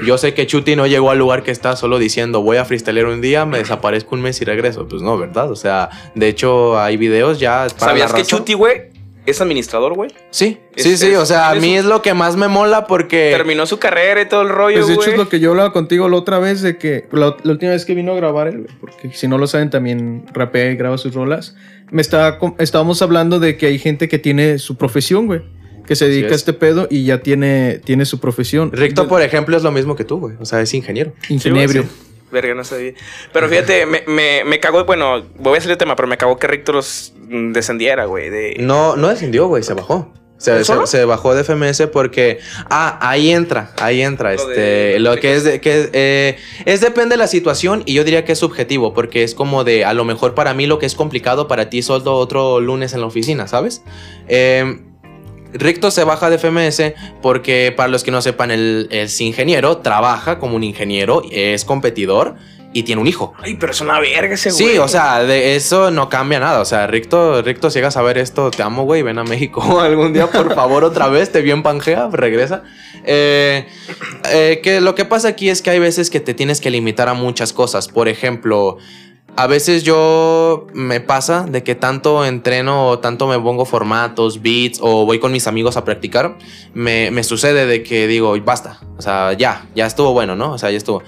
Yo sé que Chuti no llegó al lugar que está solo diciendo voy a freestylear un día, me desaparezco un mes y regreso. Pues no, ¿verdad? O sea, de hecho hay videos ya para ¿Sabías la que. Chuti, güey, es administrador, güey? Sí, sí, sí, o sea, a mí un- es lo que más me mola porque... Terminó su carrera y todo el rollo, Pues de hecho güey. es lo que yo hablaba contigo la otra vez de que la, la última vez que vino a grabar él, güey, porque si no lo saben también rapea y graba sus rolas. Me estaba estábamos hablando de que hay gente que tiene su profesión, güey, que se dedica a es. este pedo y ya tiene tiene su profesión. Ricto, por ejemplo, es lo mismo que tú, güey. O sea, es ingeniero. ingeniero. Sí. Verga, no sabía. Pero fíjate, me, me, me cagó, bueno, voy a hacer el tema, pero me cagó que Rictos mm, descendiera, güey. De... No, no descendió, güey, se bajó. Se, se- se bajó de FMS porque. Ah, ahí entra, ahí entra. Lo este, de- lo que es de, que eh, es depende de la situación y yo diría que es subjetivo porque es como de a lo mejor para mí lo que es complicado para ti solo otro lunes en la oficina, ¿sabes? Eh, Ricto se baja de FMS porque para los que no sepan, el, es ingeniero, trabaja como un ingeniero, es competidor y tiene un hijo. Ay, pero es una verga ese güey. Sí, o sea, de eso no cambia nada. O sea, Ricto, Ricto, si llegas a ver esto, te amo, güey. Ven a México algún día, por favor, otra vez. Te vi en Pangea, regresa. Eh, eh, que lo que pasa aquí es que hay veces que te tienes que limitar a muchas cosas. Por ejemplo, a veces yo me pasa de que tanto entreno o tanto me pongo formatos, beats o voy con mis amigos a practicar, me, me sucede de que digo, basta, o sea, ya, ya estuvo bueno, ¿no? O sea, ya estuvo.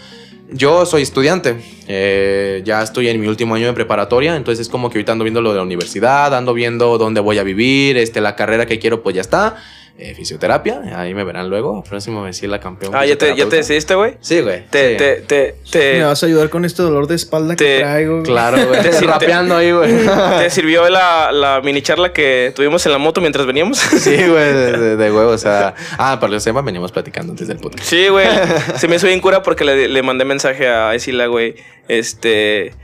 Yo soy estudiante, eh, ya estoy en mi último año de preparatoria, entonces es como que ahorita ando viendo lo de la universidad, ando viendo dónde voy a vivir, este, la carrera que quiero pues ya está, eh, fisioterapia, ahí me verán luego, próximo me decir la campeón. Ah, ya te, ya te decidiste, güey. Sí, güey. Te, sí. te, te, te, Me vas a ayudar con este dolor de espalda que Te- traigo. güey? Claro, güey. Te- rapeando ahí, güey. te sirvió la, la mini charla que tuvimos en la moto mientras veníamos. Sí, güey, de, huevo, o sea. Ah, para los sepan, veníamos platicando antes del podcast. Sí, güey. Se me hizo bien cura porque le, le mandé mensaje a Esila, güey. Este.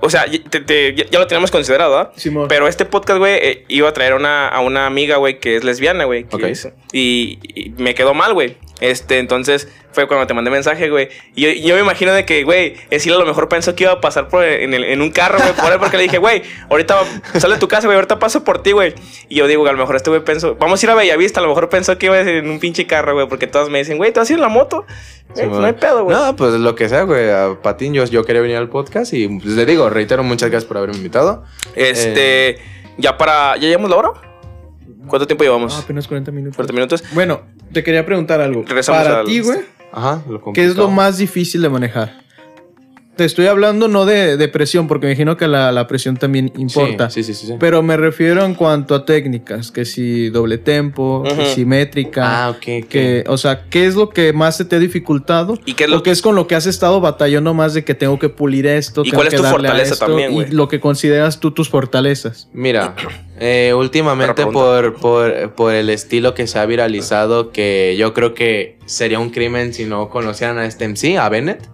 O sea, ya- te- te- ya, lo teníamos considerado, ¿ah? Simón. Pero este podcast, güey, eh, iba a traer una, a una amiga, güey, que es lesbiana, güey. que Ok. es- Y, y me quedó mal, güey. Este, entonces fue cuando te mandé mensaje, güey. Y yo, yo me imagino de que, güey, Esila a lo mejor pensó que iba a pasar por en, el- en un carro, güey, por él, porque le dije, güey, ahorita va- sale de tu casa, güey, ahorita paso por ti, güey. Y yo digo, a lo mejor este güey pensó, vamos a ir a Bellavista, a lo mejor pensó que iba en un pinche carro, güey, porque todos me dicen, güey, ¿te vas a ir en la moto? Sí, Eh, güey. no hay pedo, güey. No, pues lo que sea, güey. A Patín, yo, yo quería venir al podcast y pues, le digo, reitero, muchas gracias por haberme invitado. Este, ya para, ¿ya llevamos la hora? ¿Cuánto tiempo Ah, llevamos? apenas 40 minutos. 40 minutos. Bueno, te quería preguntar algo. Regresamos Para al- ti, güey, Ajá, lo ¿qué es lo más difícil de manejar? Te estoy hablando no de, de presión, porque me imagino que la, la presión también importa. Sí, sí, sí, sí. Pero me refiero en cuanto a técnicas, que si doble tempo, que Ujú. si métrica. Ah, ok, ok. Que, o sea, ¿qué es lo que más se te ha dificultado? ¿Y qué es lo Porque es con lo que has estado batallando más de que tengo que pulir esto. ¿Y tengo cuál es que tu darle fortaleza esto, también, Y lo que consideras tú tus fortalezas. Mira, eh, últimamente por, por, por el estilo que se ha viralizado, que yo creo que sería un crimen si no conocieran a este MC, a Bennett.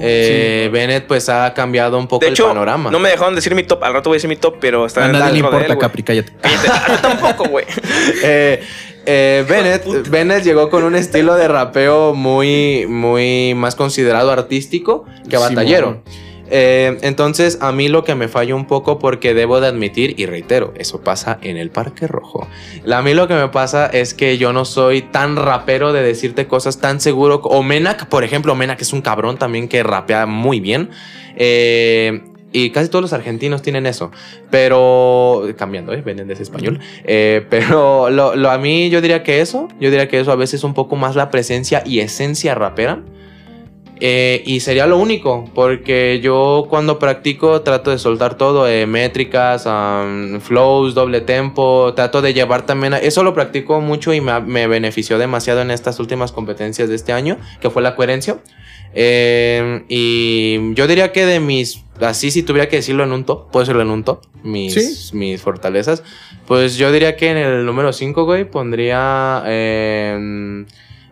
Eh, Bennett pues ha cambiado un poco De hecho, el panorama. no me dejaron decir mi top. Al rato voy a decir mi top, pero está A en nadie le de importa, él. Capri, cállate. Cállate. Ah, tampoco, güey. Eh, eh, Bennett, Bennett llegó con un estilo de rapeo muy, muy más considerado artístico que batallero. Eh, entonces, a mí lo que me falla un poco, porque debo de admitir, y reitero, eso pasa en el Parque Rojo. A mí lo que me pasa es que yo no soy tan rapero de decirte cosas tan seguro. O Menak, por ejemplo, Menak es un cabrón también que rapea muy bien. Eh, y casi todos los argentinos tienen eso. Pero, cambiando, ¿eh? Venden de español. Eh, pero lo, lo- a mí yo diría que eso, yo diría que eso a veces un poco más la presencia y esencia rapera. Eh, y sería lo único, porque yo cuando practico trato de soltar todo, eh, métricas, flows, doble tempo, trato de llevar también, a- eso lo practico mucho y me, me benefició demasiado en estas últimas competencias de este año, que fue la coherencia. Eh, y yo diría que de mis, así si tuviera que decirlo en un top, puedo decirlo en un top, mis, Sí. mis fortalezas, pues yo diría que en el número 5, güey, pondría... eh,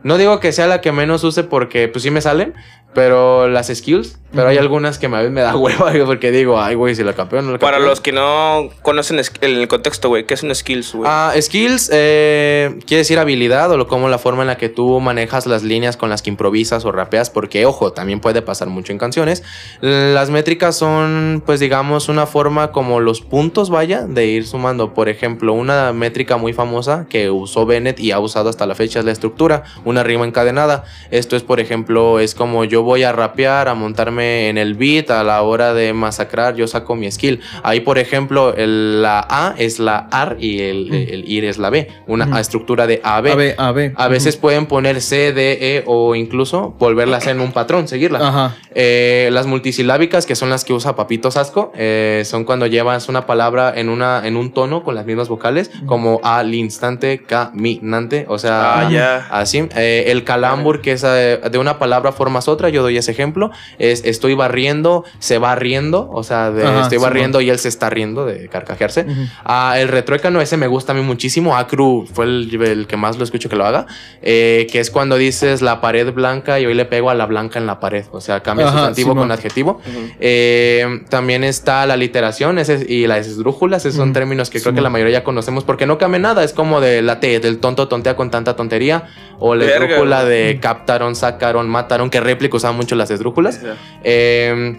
no digo que sea la que menos use porque pues sí me salen, pero las skills, pero hay algunas que me, a veces me da hueva güey, porque digo, ay, güey, si la campeón no la Para campeón. los que no conocen el contexto, güey, ¿qué es un skills, güey? Ah, skills eh, quiere decir habilidad o lo, como la forma en la que tú manejas las líneas con las que improvisas o rapeas, porque ojo, también puede pasar mucho en canciones. Las métricas son, pues digamos, una forma como los puntos, vaya, de ir sumando. Por ejemplo, una métrica muy famosa que usó Bennett y ha usado hasta la fecha es la estructura, una rima encadenada. Esto es, por ejemplo, es como yo voy a rapear, a montarme en el beat, a la hora de masacrar, yo saco mi skill. Ahí, por ejemplo, el- la A es la AR y el, el IR es la B, una Ujú. estructura de AB. A ver, a veces pueden poner C, D, E o incluso volverla a hacer en un patrón, seguirla. Ajá. Eh, las multisilábicas, que son las que usa Papito Sasco, eh, son cuando llevas una palabra en, una, en un tono con las mismas vocales, como al instante, caminante, o sea, ah, así. Eh, el calambur, que es de una palabra formas otra, yo doy ese ejemplo, es estoy barriendo, se va riendo, o sea, de Ajá, estoy sí, barriendo y él se está riendo de carcajearse. Ah, el retruécano ese me gusta a mí muchísimo. Acru fue el, el que más lo escucho que lo haga. eh, que es cuando dices la pared blanca y hoy le pego a la blanca en la pared. O sea, cambia Ajá, sustantivo con adjetivo. Eh, también está la literación ese- y las esdrújulas. Esos son términos que creo que la mayoría ya conocemos porque no cambia nada. Es como de la T, del tonto tontea con tanta tontería. O la Verga, esdrújula de captaron, sacaron, mataron. Que réplica usaban mucho las esdrújulas. Eh,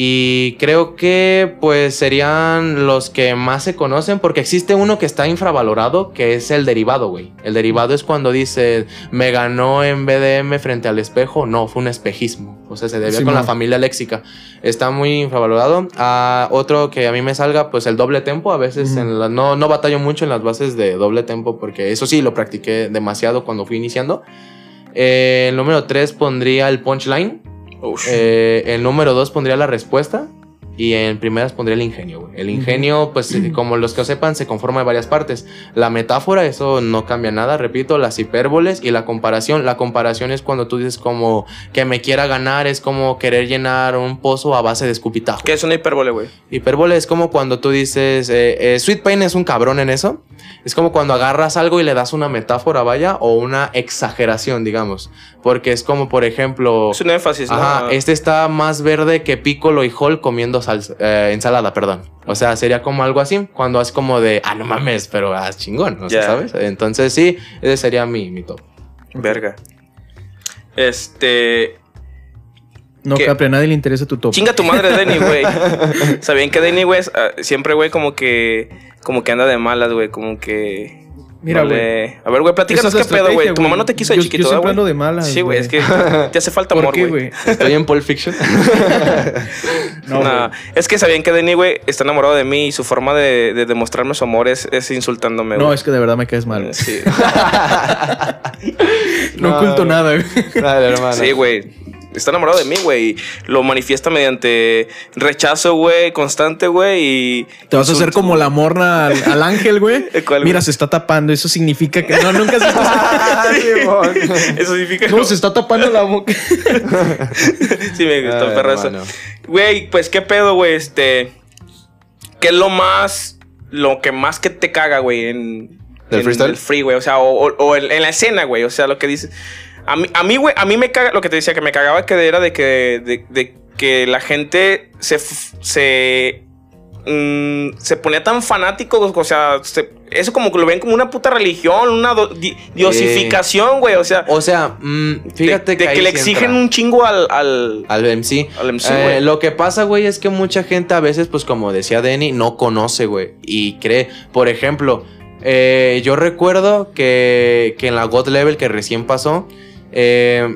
y creo que pues serían los que más se conocen porque existe uno que está infravalorado que es el derivado, güey. El derivado es cuando dice me ganó en BDM frente al espejo. No, fue un espejismo. O sea, se debía con la familia léxica. Está muy infravalorado. Ah, otro que a mí me salga, pues el doble tempo. A veces Ujú. en la- no, no batallo mucho en las bases de doble tempo porque eso sí lo practiqué demasiado cuando fui iniciando. Eh, el número 3 pondría el punchline. Eh, el número dos pondría la respuesta. Y en primeras pondría el ingenio, güey. El ingenio, pues eh, como los que sepan, se conforma de varias partes. La metáfora, eso no cambia nada, repito, las hipérboles y la comparación. La comparación es cuando tú dices como que me quiera ganar, es como querer llenar un pozo a base de escupitajo. ¿Qué es una hipérbole, güey? Hipérbole es como cuando tú dices, eh, eh, Sweet Pain es un cabrón en eso. Es como cuando agarras algo y le das una metáfora, vaya, o una exageración, digamos. Porque es como, por ejemplo... Es un énfasis, ¿no? Ajá, este está más verde que Piccolo y Hall comiendo salsa- eh, ensalada, perdón. O sea, sería como algo así, cuando es como de, ah, no mames, pero ah, chingón, o sea, Ya. ¿sabes? Entonces sí, ese sería mi, mi top. Verga. Este. No, ¿Qué? Capri, a nadie le interesa tu top. Chinga tu madre, Denny, güey. Sabían que Denny, güey, ah, siempre, güey, como que. Como que anda de malas, güey. Como que. Mira, güey. A ver, güey, platícanos qué pedo, güey. Tu mamá no te quiso de Yo- chiquito, yo siempre güey? ando de malas, Sí, güey, es que te hace falta ¿Por amor, güey. Estoy en Pulp Fiction. No, es que sabían que Denny, güey, está enamorado de mí y su forma de, de demostrarme su amor es, es insultándome, No, es que de verdad me caes mal. Sí, No, No, oculto nada, güey. Dale, hermano. sí, güey. Está enamorado de mí, güey. y Lo manifiesta mediante rechazo, güey, constante, güey. Y. Te vas a hacer como la morna al, al ángel, güey. ¿Cuál, Mira, se está tapando. Eso significa que. No, nunca se está. Eso significa. No, se está tapando la boca. sí, me gustó eso. hermano. Güey, pues qué pedo, güey. Este. ¿Qué es lo más. Lo que más que te caga, güey, en. ¿Del en freestyle? el free, güey. O sea, o, o- o en, en la escena, güey. O sea, lo que dices. A mí, a mí, güey, a mí me caga. Lo que te decía que me cagaba que era de que. De, de que la gente se. se mm, se ponía tan fanático, o sea, se- eso como que lo ven como una puta religión, una do- di- diosificación, güey, o sea, O sea, mm, fíjate de, de que, que le exigen entra. un chingo al, al, al MC. al MC, Eh, lo que pasa, güey, es que mucha gente a veces, pues como decía Denny, no conoce, güey, y cree. Por ejemplo, eh, yo recuerdo que, que en la God Level que recién pasó, eh,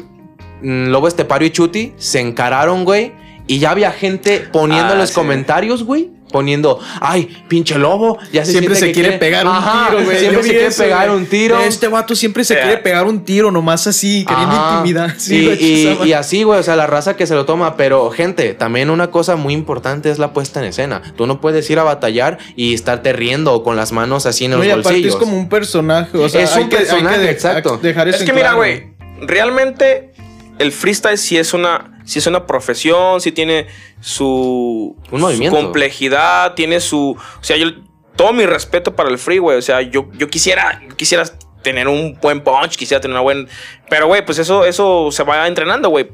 mm, Lobo Estepario y Chuti se encararon, güey, y ya había gente poniendo Ah, en los sí. comentarios, güey. Poniendo, ay, pinche lobo, ya se Siempre se que quiere pegar un Ajá, tiro, güey. Siempre Yo se quiere eso, pegar güey. un tiro. Este vato siempre se quiere pegar un tiro, nomás así, queriendo Ajá. intimidar. Sí, y, así, güey, o sea, la raza que se lo toma. Pero, gente, también una cosa muy importante es la puesta en escena. Tú no puedes ir a batallar y estarte riendo o con las manos así en No, los y aparte bolsillos. es como un personaje. O sea, Es hay un que- hay que personaje, de- exacto. Dejar eso Es que en mira, güey, realmente el freestyle sí es una, sí es una profesión, sí tiene su, Un su complejidad, tiene su, o sea, yo todo mi respeto para el free, güey, o sea, yo, yo quisiera, quisiera tener un buen punch, quisiera tener una buena, pero güey, pues eso, eso se va entrenando, güey.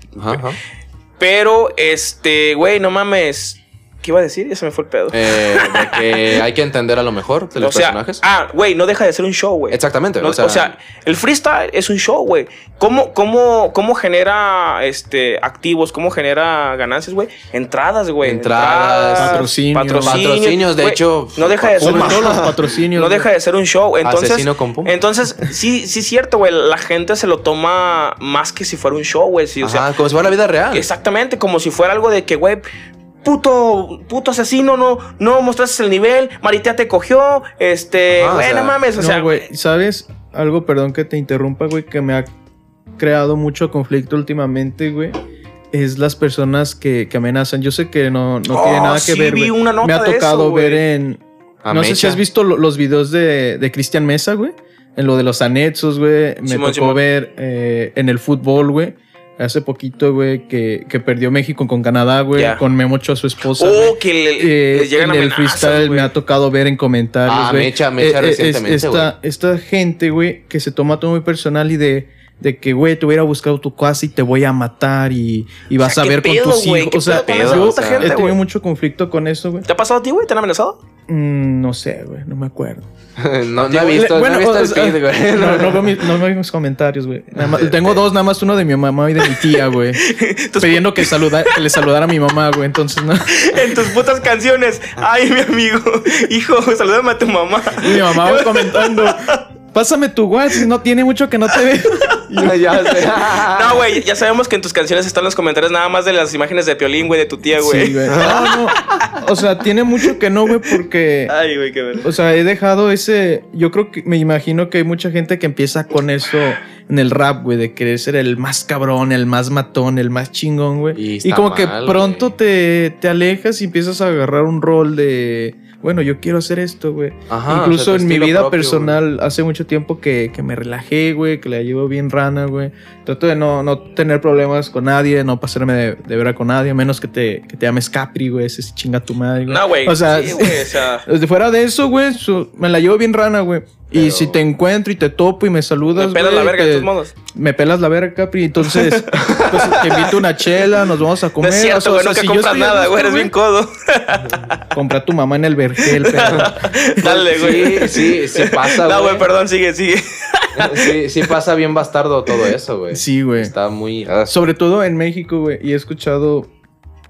Pero, este, güey, no mames, ¿qué iba a decir? Ya se me fue el pedo. Eh, de que hay que entender a lo mejor de los o sea, personajes. ah, güey, no deja de ser un show, güey. Exactamente. No, o, sea, el freestyle es un show, güey. ¿Cómo, cómo, ¿Cómo genera este, activos? ¿Cómo genera ganancias, güey? Entradas, güey. Entradas, patrocinios. Patrocinios, de güey. hecho, No deja de ser un todo los patrocinios. No deja de ser un show. Entonces, Asesino con Puma. entonces sí, sí es cierto, güey. La gente se lo toma más que si fuera un show, güey. Sí, o sea, como si fuera la vida real. Exactamente, como si fuera algo de que, güey, puto, puto asesino, no, no mostraste el nivel, Maritea te cogió, este, o güey, sea, no mames, o no, sea, güey, ¿sabes? Algo, perdón que te interrumpa, güey, que me ha creado mucho conflicto últimamente, güey. Es las personas que, que amenazan. Yo sé que no, no Oh, tiene nada que sí, ver, vi una nota Me ha de tocado eso, ver en... A no sé si has visto lo- los videos de, de Cristian Mesa, güey. En lo de los anexos, güey. Me Simón, tocó Simón. ver eh, en el fútbol, güey. Hace poquito, güey, que, que perdió México con Canadá, güey. Con Memo Ochoa, su esposa. oh, que le, Eh, les llegan en el freestyle me ha tocado ver en comentarios, Ah, güey. Mecha, Mecha Eh, eh, es- recientemente, esta, esta gente, güey, que se toma todo muy personal y de, de que, güey, te voy a ir a buscar a tu casa y te voy a matar y, y vas sea, a ¿qué ver con pedo, tus hijos. ¿Qué O sea, pedo yo esa he gente, tenido güey? mucho conflicto con eso, güey. ¿Te ha pasado a ti, güey? ¿Te han amenazado? Mm, no sé, güey, no me acuerdo. no, no he visto, Bueno, no he visto o el feed, güey. No, no veo, mis, no veo mis comentarios, güey. Nada más- Tengo dos, nada más uno de mi mamá y de mi tía, güey. Pidiendo que, saluda, que le saludara a mi mamá, güey. Entonces, no. en tus putas canciones. Ay, mi amigo. Hijo, salúdame a tu mamá. Y mi mamá va comentando. Pásame tu WhatsApp, no tiene mucho que no te veo. No, güey, ya sabemos que en tus canciones están los comentarios nada más de las imágenes de Piolín, güey, de tu tía, güey. Sí, güey. No, no. O sea, tiene mucho que no, güey, porque. Ay, güey, qué ver. O sea, he dejado ese. Yo creo que me imagino que hay mucha gente que empieza con eso en el rap, güey, de querer ser el más cabrón, el más matón, el más chingón, güey. Y como que pronto te, te alejas y empiezas a agarrar un rol de. Bueno, yo quiero hacer esto, güey. Ajá, Incluso o sea, tu en mi vida propio, personal, hace mucho tiempo que, que me relajé, güey, que la llevo bien rana, güey. Trato de no, no tener problemas con nadie, no pasarme de, de vera con nadie, a menos que te, que te llames Capri, güey, ese es chinga tu madre, güey. No, güey. O sea, sí, güey, o sea. desde fuera de eso, güey, su- me la llevo bien rana, güey. Y si te encuentro y te topo y me saludas, Me pelas güey, la verga de te- todos modos. Me pelas la verga, Capri. Entonces, pues te invito una chela, nos vamos a No comer. es cierto, O sea, güey, o sea, nunca si compras nada, güey, eres bien codo. Compra a tu mamá en el vergel, pero. Dale, güey. Sí, sí, sí pasa, No, güey. güey, perdón, sigue, sigue. Sí, sí pasa bien bastardo todo eso, güey. Sí, güey. Está muy... ah, Sobre todo en México, güey. Y he escuchado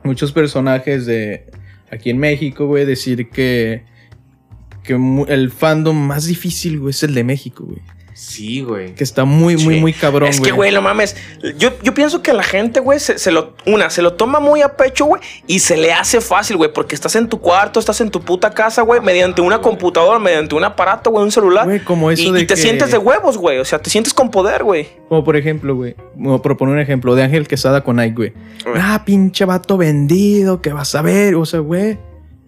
muchos personajes de aquí en México, güey, decir que, que el fandom más difícil, güey, es el de México, güey. Sí, güey. Que está muy, muy, Sí. muy cabrón, Es que, güey, no mames. Yo, yo pienso que la gente, güey, se, se lo, una, se lo toma muy a pecho, güey, y se le hace fácil, güey, porque estás en tu cuarto, estás en tu puta casa, güey, mediante una computadora, mediante un aparato, güey, un celular. Güey, como eso y, de y te que- sientes de huevos, güey. O sea, te sientes con poder, güey. Como por ejemplo, güey. Como proponer un ejemplo de Ángel Quesada con Ike, güey. Güey. Ah, pinche vato vendido, que vas a ver. O sea, güey.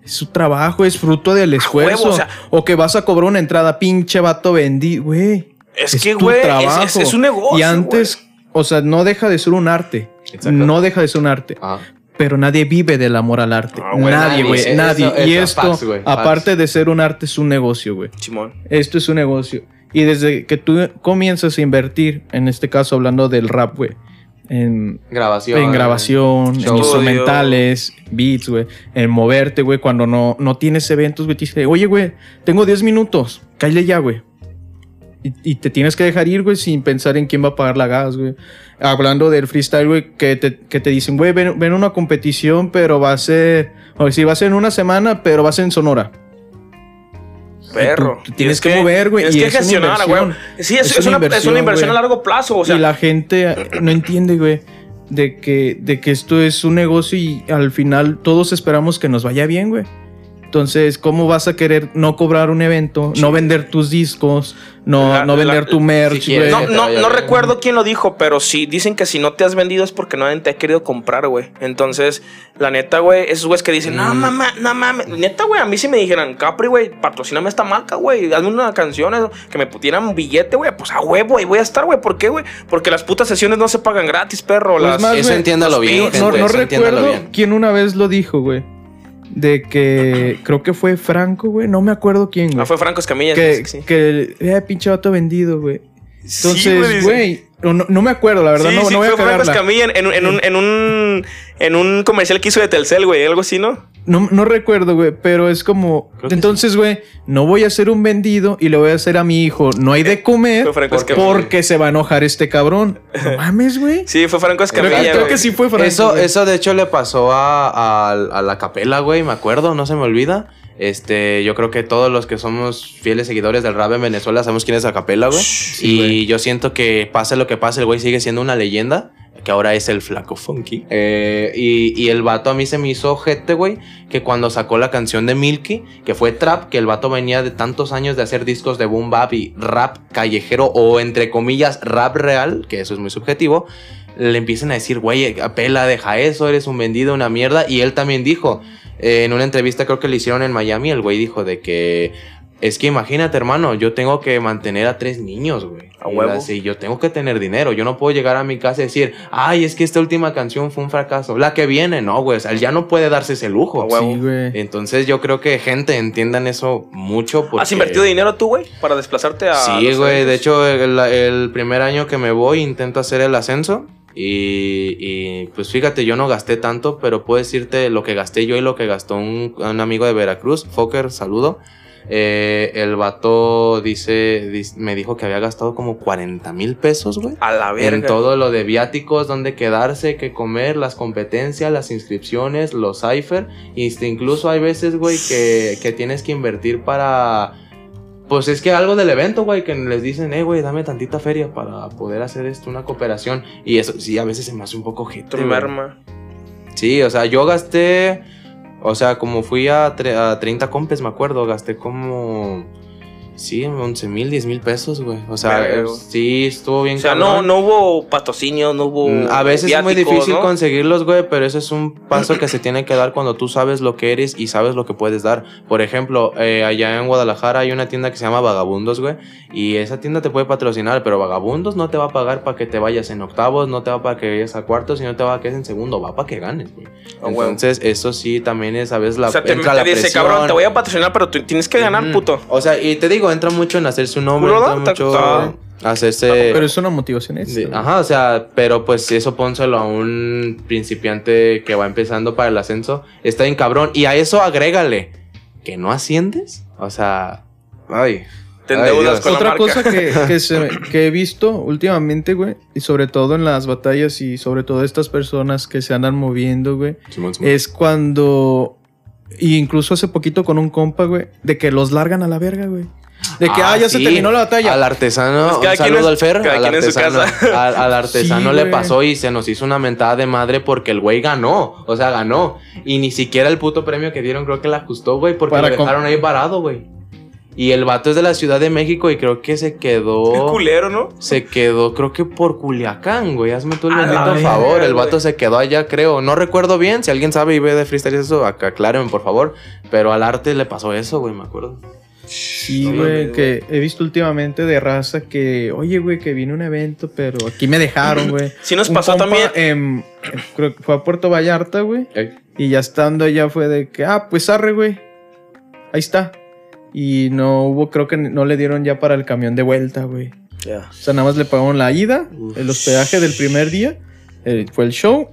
Es su trabajo, es fruto del esfuerzo. huevo, o sea- o que vas a cobrar una entrada, pinche vato vendido, güey. Es, que, tu güey, es, trabajo. es- es un negocio. Y antes, o sea, no deja de ser un arte. Exacto. No deja de ser un arte. Ajá. Pero nadie vive del amor al arte. Ah, nadie, nadie. güey. Eso- Nadie. y eso, esto, aparte de ser un arte, es un negocio, güey. Esto es un negocio. Y desde que tú comienzas a invertir, en este caso hablando del rap, güey, en, Grabación. en grabación, en instrumentales, beats, güey, en moverte, güey, cuando no, no tienes eventos, güey, te dice, oye, güey, tengo 10 minutos, cállate ya, güey. Y, y te tienes que dejar ir, güey, sin pensar en quién va a pagar la gas, güey. Hablando del freestyle, güey, que te, que te dicen, güey, ven, ven una competición, pero va a ser, o si va a ser en una semana, pero va a ser en Sonora. Perro. Tú- tú tienes que es mover, güey, Tienes y que es gestionar, güey. Sí, es, Es es una una, es una inversión, a largo plazo. O sea, y la gente no entiende, güey, de que, de que esto es un negocio y al final todos esperamos que nos vaya bien, güey. Entonces, ¿cómo vas a querer no cobrar un evento, no vender tus discos, no, La- no vender la- tu merch, si? No, no, no recuerdo quién lo dijo, pero sí dicen que si no te has vendido es porque nadie te ha querido comprar, güey. Entonces, la neta, güey, esos güeyes que dicen, no Mm. mamá, no mames. Neta, güey, a mí si me dijeran, Capri, güey, patrocíname esta marca, güey, hazme una canción, eso, que me pudieran un billete, güey, pues a huevo, y voy a estar, güey. ¿Por qué, güey? Porque las putas sesiones no se pagan gratis, perro. Pues las, más, Eso entiéndalo bien, no, gente, no recuerdo bien. quién una vez lo dijo, güey. De que creo que fue Franco, güey. No me acuerdo quién, güey. Ah, fue Franco Escamilla. que, sí. que, eh, pinche vato vendido, güey. Entonces, güey, no- no me acuerdo, la verdad, Sí, no, sí, no voy a fue Franco. Escamilla en, en- en un, en, un, en un comercial que hizo de Telcel, güey, algo así, ¿no? No, no recuerdo, güey, pero es como. Entonces, güey, no voy a ser un vendido y le voy a hacer a mi hijo, no hay de comer Fue Franco porque, se va a enojar este cabrón. No mames, güey. Sí, fue Franco Escamilla, creo que sí fue Franco. Eso, güey. eso de hecho le pasó a, a- a la capela, güey, me acuerdo, no se me olvida. Este, yo creo que todos los que somos fieles seguidores del rap en Venezuela sabemos quién es Acapela, güey. Sí, y güey. yo siento que pase lo que pase, el güey sigue siendo una leyenda. Que ahora es el flaco funky. Eh, y, y el vato a mí se me hizo ojete, güey. Que cuando sacó la canción de Milky, que fue trap, que el vato venía de tantos años de hacer discos de boom bap y rap callejero, o entre comillas, rap real, que eso es muy subjetivo le empiezan a decir, güey, apela, deja eso, eres un vendido, una mierda. Y él también dijo, eh, en una entrevista creo que le hicieron en Miami, el güey dijo de que, es que imagínate, hermano, yo tengo que mantener a tres niños, güey. A huevo. así, yo tengo que tener dinero, yo no puedo llegar a mi casa y decir, ay, es que esta última canción fue un fracaso. La que viene, no, güey, o sea, él ya no puede darse ese lujo. A huevo. Sí, güey. Entonces yo creo que gente entiendan eso mucho. Porque... ¿Has invertido dinero tú, güey? Para desplazarte a. Sí, güey. De hecho, el, el primer año que me voy intento hacer el ascenso. Y, y, pues fíjate, yo no gasté tanto, pero puedo decirte lo que gasté yo y lo que gastó un, un amigo de Veracruz, Fokker, saludo. Eh, el vato dice, me dijo que había gastado como 40 mil pesos, güey. A la verga. En todo lo de viáticos, dónde quedarse, qué comer, las competencias, las inscripciones, los cipher. Este, incluso hay veces, güey, que, que tienes que invertir para... Pues es que algo del evento, güey, que les dicen, eh, güey, dame tantita feria para poder hacer esto, una cooperación. Y eso sí, a veces se me hace un poco güey. merma. Sí, o sea, yo gasté, o sea, como fui a, a 30 compes, me acuerdo, gasté como, sí, 11 mil, 10 mil pesos, güey. O sea, sí, estuvo bien O sea, no, cabrón. no hubo patrocinio, no hubo. Mm, A veces es muy difícil ¿no? conseguirlos, güey, pero ese es un paso que se tiene que dar cuando tú sabes lo que eres y sabes lo que puedes dar. Por ejemplo, eh, allá en Guadalajara hay una tienda que se llama Vagabundos, güey, y esa tienda te puede patrocinar, pero Vagabundos no te va a pagar para que te vayas en octavos, no te va para que vayas a cuartos y no te va a que en segundo, va para que ganes, güey. Ah. Entonces, eso sí también es, sabes, la, O sea, te, te la dice, cabrón, te voy a patrocinar, pero tú tienes que ganar, puto. O sea, y te digo, entra mucho en hacerse un nombre, Puro entra mucho hacerse... Pero es una motivación Sí, güey. ajá, o sea, pero pues eso pónselo a un principiante que va empezando para el ascenso. Está bien cabrón. Y a eso agrégale que no asciendes. O sea, ay. Te endeudas con la Otra marca. cosa que, que, se- que he visto últimamente, güey, y sobre todo en las batallas y sobre todo estas personas que se andan moviendo, güey, es cuando, y incluso hace poquito con un compa, güey, de que los largan a la verga, güey. De que, ah, ya se terminó la batalla. Al artesano, Pues cada un quien saludo es- al Fer. cada Al quien en su artesano, casa. al, al artesano Sí, le pasó y se nos hizo una mentada de madre porque el güey ganó. O sea, ganó. Y ni siquiera el puto premio que dieron creo que le ajustó, güey, porque Para lo dejaron ahí parado, güey. Y el vato es de la Ciudad de México y creo que se Qué quedó. culero, ¿no? Se quedó, creo que por Culiacán, güey. Hazme tú el A la bendito verga, favor. El güey. vato se quedó allá, creo. No recuerdo bien. Si alguien sabe y ve de freestyle eso, acá aclárenme, por favor. Pero al arte le pasó eso, güey, me acuerdo. Sí, güey, que he visto últimamente de raza que, oye, güey, que vine a un evento, pero aquí me dejaron, güey. Sí nos Un pasó compa, también. creo que fue a Puerto Vallarta, güey. Y ya estando allá fue de que, ah, pues arre, güey. Ahí está. Y no hubo, creo que no le dieron ya para el camión de vuelta, güey. Ya. O sea, nada más le pagaron la ida, Uf. el hospedaje del primer día, eh, fue el show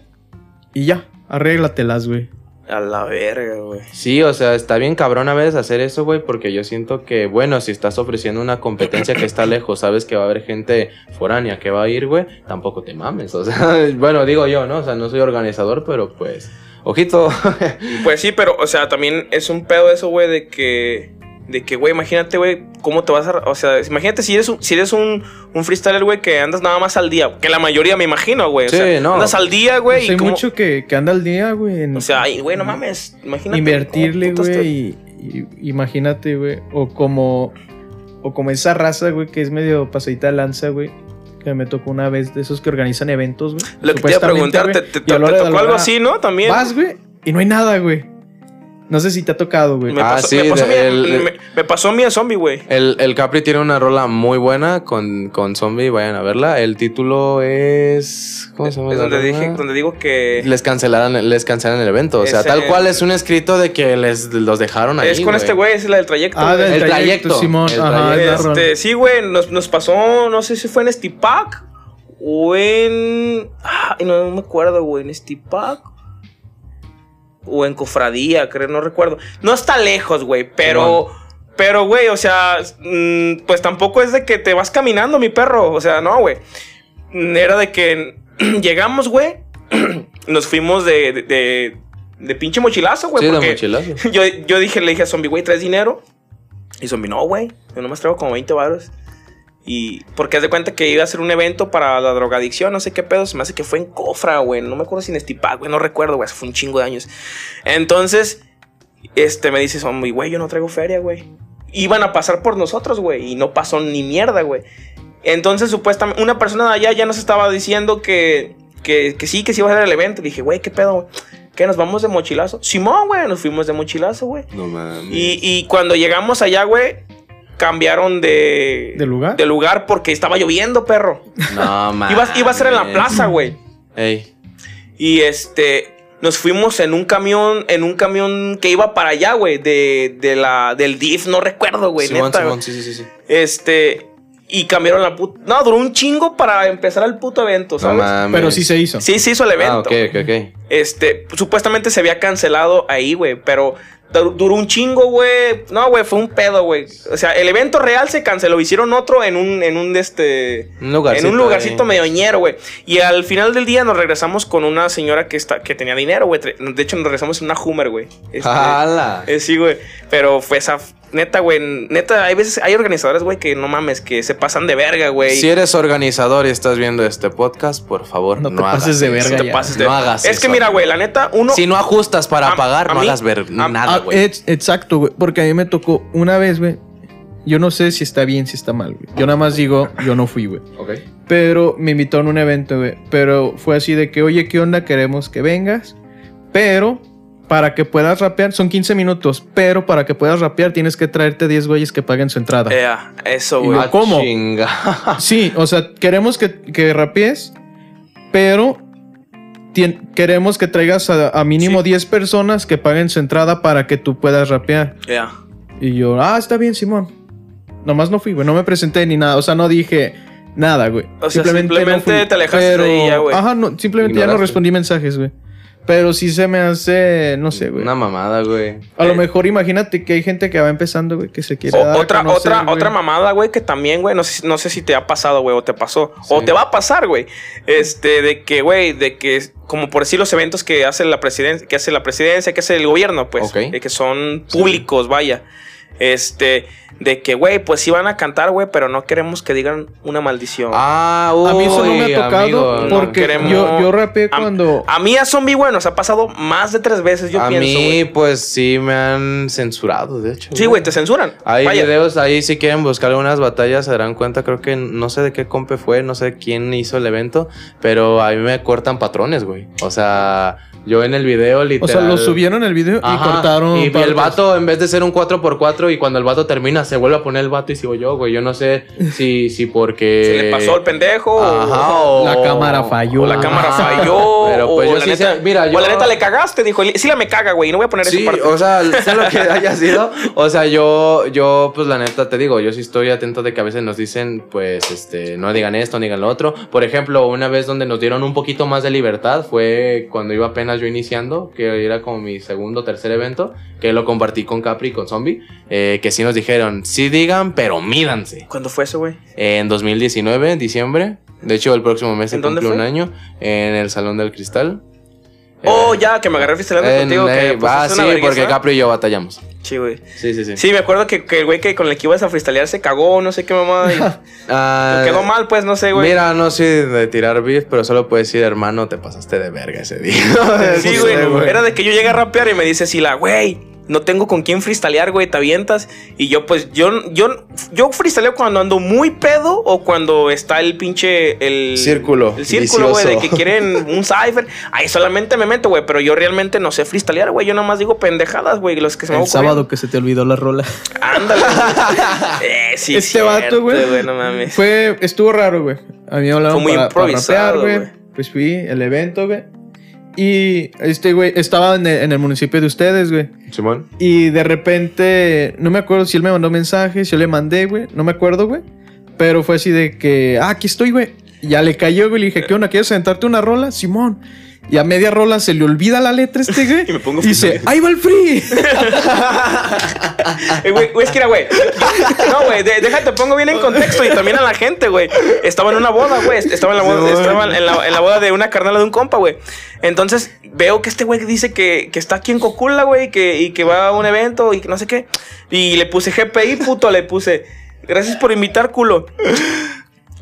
y ya, arréglatelas, güey. A la verga, güey. Sí, o sea, está bien cabrón a veces hacer eso, güey, porque yo siento que, bueno, si estás ofreciendo una competencia que está lejos, sabes que va a haber gente foránea que va a ir, güey, tampoco te mames, o sea, bueno, digo yo, ¿no? O sea, no soy organizador, pero pues, ojito. Pues sí, pero, o sea, también es un pedo eso, güey, de que. De que, güey, imagínate, güey, cómo te vas a. O sea, imagínate si eres un, si eres un, un freestyler, güey, que andas nada más al día. Que la mayoría me imagino, güey. O Sí, sea, no. Andas al día, güey. Pues hay cómo- mucho que, que anda al día, güey. O sea, ay, güey, no mames. Imagínate. invertirle, güey. Y, y- imagínate, güey. O como, o como esa raza, güey, que es medio pasadita de lanza, güey. Que me tocó una vez de esos que organizan eventos, güey. Lo que te iba a preguntar, ¿te, te- te- te de tocó algo así, no? También. Vas, güey, y no hay nada, güey. No sé si te ha tocado, güey. Me Ah, pasó, sí, me pasó de- mi- el- me- me pasó mi zombie, güey. El, el Capri tiene una rola muy buena con, con Zombie, vayan a verla. El título es... ¿Cómo se llama? Es donde, dije, donde digo que. Les cancelaron, les cancelan el evento. O sea, tal cual es un escrito de que les los dejaron ahí. es con este güey, es la del trayecto. Ah, del El trayecto, trayecto, Simón. Ajá, trayecto. Este, sí, güey, nos, nos pasó, no sé si fue en Stipac o en. Ah, no, no me acuerdo, güey, en Stipac o en Cofradía, creo, no recuerdo. No está lejos, güey, pero. Pero, güey, o sea, mm, pues tampoco es de que te vas caminando, mi perro. O sea, no, güey. Mm, Era de que llegamos, güey. nos fuimos de, de, de, de pinche mochilazo, güey. Sí, de porque mochilazo. yo, yo dije, le dije a Zombie, güey, ¿traes dinero? Y Zombie, no, güey. Yo nomás traigo como 20 baros. Y porque haz de cuenta que iba a hacer un evento para la drogadicción, no sé qué pedo. Se me hace que fue en Cofra, güey. No me acuerdo si en Estipac, güey. No recuerdo, güey. Fue un chingo de años. Entonces, este me dice Zombie, güey, yo no traigo feria, güey. Iban a pasar por nosotros, güey. Y no pasó ni mierda, güey. Entonces, supuestamente, una persona de allá ya nos estaba diciendo que, que, que sí, que sí iba a ser el evento. dije, güey, ¿qué pedo, güey? ¿Qué, nos vamos de mochilazo? Simón, güey, nos fuimos de mochilazo, güey. No mames. Y, y cuando llegamos allá, güey, cambiaron de, ¿De lugar? de lugar porque estaba lloviendo, perro. No mames. Iba, iba a ser en la plaza, güey. Ey. Y este, nos fuimos en un camión, en un camión que iba para allá, güey, de, de la, del DIF, no recuerdo, güey, Simón, neta. Simón, sí, sí, sí. Este, y cambiaron la puta. No, duró un chingo para empezar el puto evento, No ¿sabes? mames. Pero sí se hizo. sí, se hizo el evento. Ah, ok, ok, ok. Este, supuestamente se había cancelado ahí, güey, pero duró un chingo, güey. No, güey, fue un pedo, güey. O sea, el evento real se canceló, hicieron otro en un, en un, este, Un lugarcito en un lugarcito ahí. medio ñero, güey. Y al final del día nos regresamos con una señora que, está, que tenía dinero, güey. De hecho, nos regresamos en una Hummer, güey. Este, ¡Hala! eh, sí, güey. Pero fue esa. Neta, güey. Neta, hay veces, hay organizadores, güey, que no mames, que se pasan de verga, güey. Si eres organizador y estás viendo este podcast, por favor, No no, te hagas pases de verga No te pases de- No hagas Es eso, que mira, güey, la neta, uno. Si no ajustas para A- pagar, a no mí- hagas ver a- nada, Ah, güey. ex- exacto, güey. Porque a mí me tocó una vez, güey. Yo no sé si está bien, si está mal, güey. Yo nada más digo, yo no fui, güey. Ok. Pero me invitó a un evento, güey. Pero fue así de que, oye, ¿qué onda? Queremos que vengas. Pero para que puedas rapear, son 15 minutos. Pero para que puedas rapear, tienes que traerte 10 güeyes que paguen su entrada. Ea, eso, güey. yo- Ah, ¿cómo? chinga. Sí, o sea, queremos que, que rapees, pero tien- queremos que traigas a, a mínimo Sí. 10 personas que paguen su entrada para que tú puedas rapear. Ea. Y yo, ah, está bien, Simón. Nomás no fui, güey. No me presenté ni nada. O sea, no dije nada, güey. O sea, simplemente te alejaste de ya, güey. Ajá, no, simplemente ya no respondí mensajes, güey. Pero sí se me hace, no sé, güey. Una mamada, güey. A lo Eh. mejor imagínate que hay gente que va empezando, güey, que se quiere O- dar a otra, conocer, otra, güey. otra mamada, güey, que también, güey, no sé, no sé si te ha pasado, güey, o te pasó, o te va a pasar, güey. Este, de que, güey, de que, como por decir los eventos que hace la presidencia, que hace la presidencia, que hace el gobierno, pues, de que son públicos, vaya. Este, de que, güey, pues sí van a cantar, güey, pero no queremos que digan una maldición. Ah, a mí eso no me uy, ha tocado amigo, no. porque queremos- yo, yo rapeé cuando... A mí a Zombie, güey, nos ha pasado más de tres veces, yo a pienso, mí, pues sí me han censurado, de hecho. Sí, güey, te censuran. Hay Vaya. videos ahí, si quieren buscar algunas batallas, se darán cuenta. Creo que no sé de qué compe fue, no sé quién hizo el evento, pero a mí me cortan patrones, güey. O sea, yo en el video O literal. sea, lo subieron el video y Ajá, cortaron... Y el vato, en vez de ser un 4x4, y cuando el vato termina, se vuelve a poner el vato y sigo yo, güey. Yo no sé si, si porque. Se le pasó al pendejo. o- Ajá, o- La cámara falló. O la cámara Ajá. falló. Pero pues o yo la sí neta, sé- mira, o yo- la neta le cagaste, dijo. Sí, la me caga, güey. No voy a poner Sí, esa parte. o sea, sea lo que haya sido. O sea, yo, yo, pues la neta te digo, yo sí estoy atento de que a veces nos dicen, pues, este, no digan esto, no digan lo otro. Por ejemplo, una vez donde nos dieron un poquito más de libertad fue cuando iba apenas yo iniciando, que era como mi segundo o tercer evento, que lo compartí con Capri y con Zombie, eh, que sí nos dijeron, sí digan, pero mídanse. ¿Cuándo fue eso, güey? En 2019, diciembre. De hecho, el próximo mes se ¿En dónde cumple un año. En el Salón del Cristal. Oh, Eh, ya, que me agarré freestyleando en- contigo. Que, eh, pues, ah, es sí, vergüenza. porque Capri y yo batallamos. Sí, güey. Sí, sí, sí. Sí, me acuerdo que, que el güey que con el que ibas a freestylear se cagó, no sé qué mamá. y Ah, quedó mal, pues, no sé, güey. Mira, no soy de tirar beef, pero solo puedo decir, hermano, te pasaste de verga ese día. Sí, No güey. Era de que yo llegué a rapear y me dice Sila, güey, no tengo con quién freestylear, güey, te avientas. Y yo, pues, yo, yo, yo freestyleo cuando ando muy pedo o cuando está el pinche. El Círculo El círculo, güey, de que quieren un cipher. Ahí solamente me meto, güey, pero yo realmente no sé freestylear, güey. Yo nomás digo pendejadas, güey, los que se me El van ocurriendo. sábado que se te olvidó la rola. Ándale. eh, sí, este cierto, vato, güey. No mames. Fue, estuvo raro, güey. A mí me hablaron Fue muy para, improvisado, güey. Pues fui el evento, güey. Y este güey estaba en el, en el municipio de ustedes, güey. Simón. Y de repente, no me acuerdo si él me mandó mensajes, si yo le mandé, güey. No me acuerdo, güey. Pero fue así de que, ah, aquí estoy, güey. Y Ya le cayó, güey. Le dije, ¿qué onda? ¿Quieres sentarte una rola? Simón. Y a media rola se le olvida la letra este, güey. Y me pongo Dice, ahí va el free. Eh, güey, güey, es que era, güey. No, güey, de- déjate, pongo bien en contexto y también a la gente, güey. Estaba en una boda, güey. Estaba en la boda, estaba en la, en la boda de una carnala de un compa, güey. Entonces veo que este güey dice que, que está aquí en Cocula, güey, y que, y que va a un evento y que no sé qué. Y le puse GPI, puto, le puse. Gracias por invitar, culo.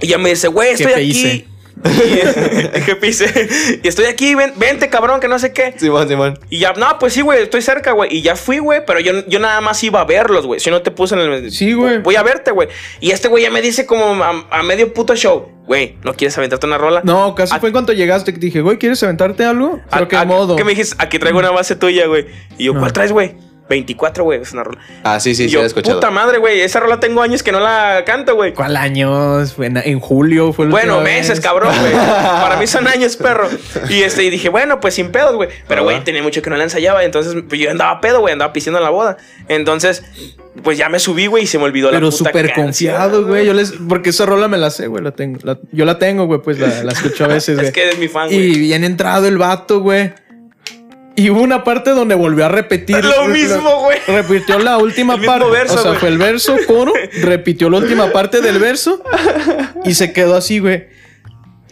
Y ya me dice, güey, estoy GPI. aquí. Y, GPI. y estoy aquí, ven- vente, cabrón, que no sé qué. Simón, Simón. Y ya, no, pues sí, güey, estoy cerca, güey. Y ya fui, güey, pero yo, yo nada más iba a verlos, güey. Si no te puse en el. Sí, güey. Voy a verte, güey. Y este güey ya me dice como a, a medio puto show, güey, ¿no quieres aventarte una rola? No, casi A- fue en cuanto llegaste que dije, güey, ¿quieres aventarte algo? ¿A, Pero qué a- modo. ¿Qué me dijiste? Aquí traigo una base tuya, güey. Y yo, No. ¿cuál traes, güey? 24, güey, es una rola. Ah, sí, sí, y sí, yo, he escuchado. puta madre, güey, esa rola tengo años que no la canto, güey. ¿Cuál años? En, en julio, fue Bueno, meses, vez. cabrón, güey. Para mí son años, perro. Y este, y dije, bueno, pues sin pedos, güey. Pero, güey, tenía mucho que no la ensayaba. Entonces, pues yo andaba pedo, güey, andaba pisando en la boda. Entonces, pues ya me subí, güey, y se me olvidó la Pero puta súper canción, confiado, güey. Yo les, porque esa rola me la sé, güey. La tengo. la- yo la tengo, güey. Pues la, la escucho a veces, güey. Es que eres mi fan, güey. Y bien entrado el vato, güey. Y hubo una parte donde volvió a repetir. Lo mismo, güey. Repitió la última El parte. verso, o sea, fue el verso, coro. repitió la última parte del verso. Y se quedó así, güey.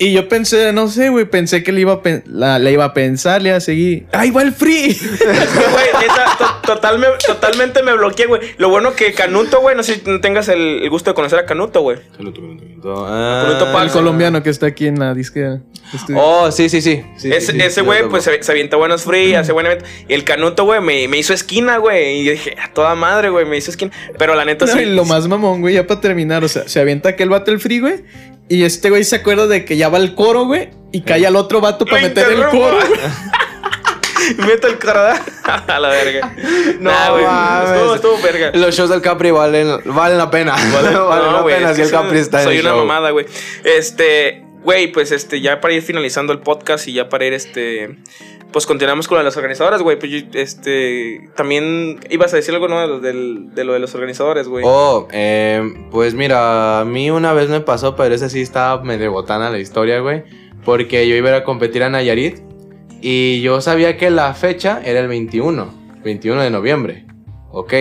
Y yo pensé, no sé, güey, pensé que le iba, a pen- la, le iba a pensar, le iba a seguir. ¡Ahí va el free! Güey, neta, to- total me- totalmente me bloqueé, güey. Lo bueno que Canuto, güey, no sé si tengas el, el gusto de conocer a Canuto, güey. Canuto, Canuto, Canuto. Ah, Canuto el colombiano que está aquí en la disquera. Oh, sí, sí, sí. Sí, ese sí, ese güey, pues se, se avienta buenos free, hace buen evento. Y el Canuto, güey, me, me hizo esquina, güey. Y yo dije, a toda madre, güey, me hizo esquina. Pero la neta No, sí. y lo más mamón, güey, ya para terminar, o sea, se avienta aquel el free, güey. Y este güey se acuerda de que ya va el coro, güey. Y cae al otro vato para meter el coro. Meto el cara a la verga. No güey. Estuvo, estuvo verga. Los shows del Capri valen, valen la pena. Valen, No, la pena si que el Capri soy- está en Soy el una show. mamada, güey. Este, güey, pues este, ya para ir finalizando el podcast y ya para ir, este, pues continuamos con lo de las organizadoras, güey. Pues yo, este, también ibas a decir algo, ¿no? De lo, de, lo de los organizadores, güey. Oh, eh, pues mira, a mí una vez me pasó, pero ese sí estaba medio botana la historia, güey. Porque yo iba a ir a competir a Nayarit y yo sabía que la fecha era el 21, 21 de noviembre. Ok,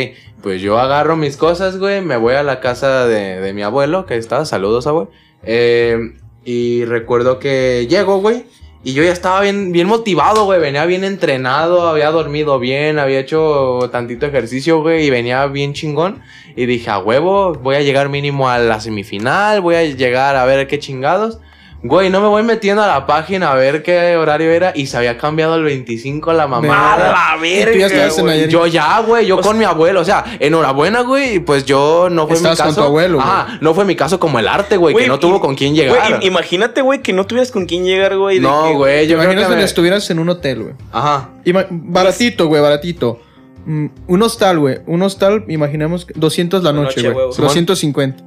pues yo agarro mis cosas, güey, me voy a la casa de, de mi abuelo, que está, saludos, abuelo. Eh, y recuerdo que llego, güey, Y yo ya estaba bien, bien motivado, güey. Venía bien entrenado, había dormido bien, había hecho tantito ejercicio, güey, y venía bien chingón. Y dije, a huevo, voy a llegar mínimo a la semifinal, voy a llegar a ver qué chingados. Güey, no me voy metiendo a la página a ver qué horario era y se había cambiado el 25 a la ¡A mamada. la ya verga, güey! Yo ya, güey, yo con mi abuelo, o sea, enhorabuena, güey, pues yo no fue Estabas mi con caso. tu abuelo, güey. Ajá, no fue mi caso como el arte, güey, que Güey, no y- tuvo con quién llegar. Güey, im- imagínate, güey, que no tuvieras con quién llegar, güey. de no, que- güey, yo Imaginas que que me- estuvieras en un hotel, güey. Ajá. Ima- baratito, güey, baratito. Mm, un hostal, güey. Un hostal, imaginemos que 200 la noche, noche, güey. huevos. 250.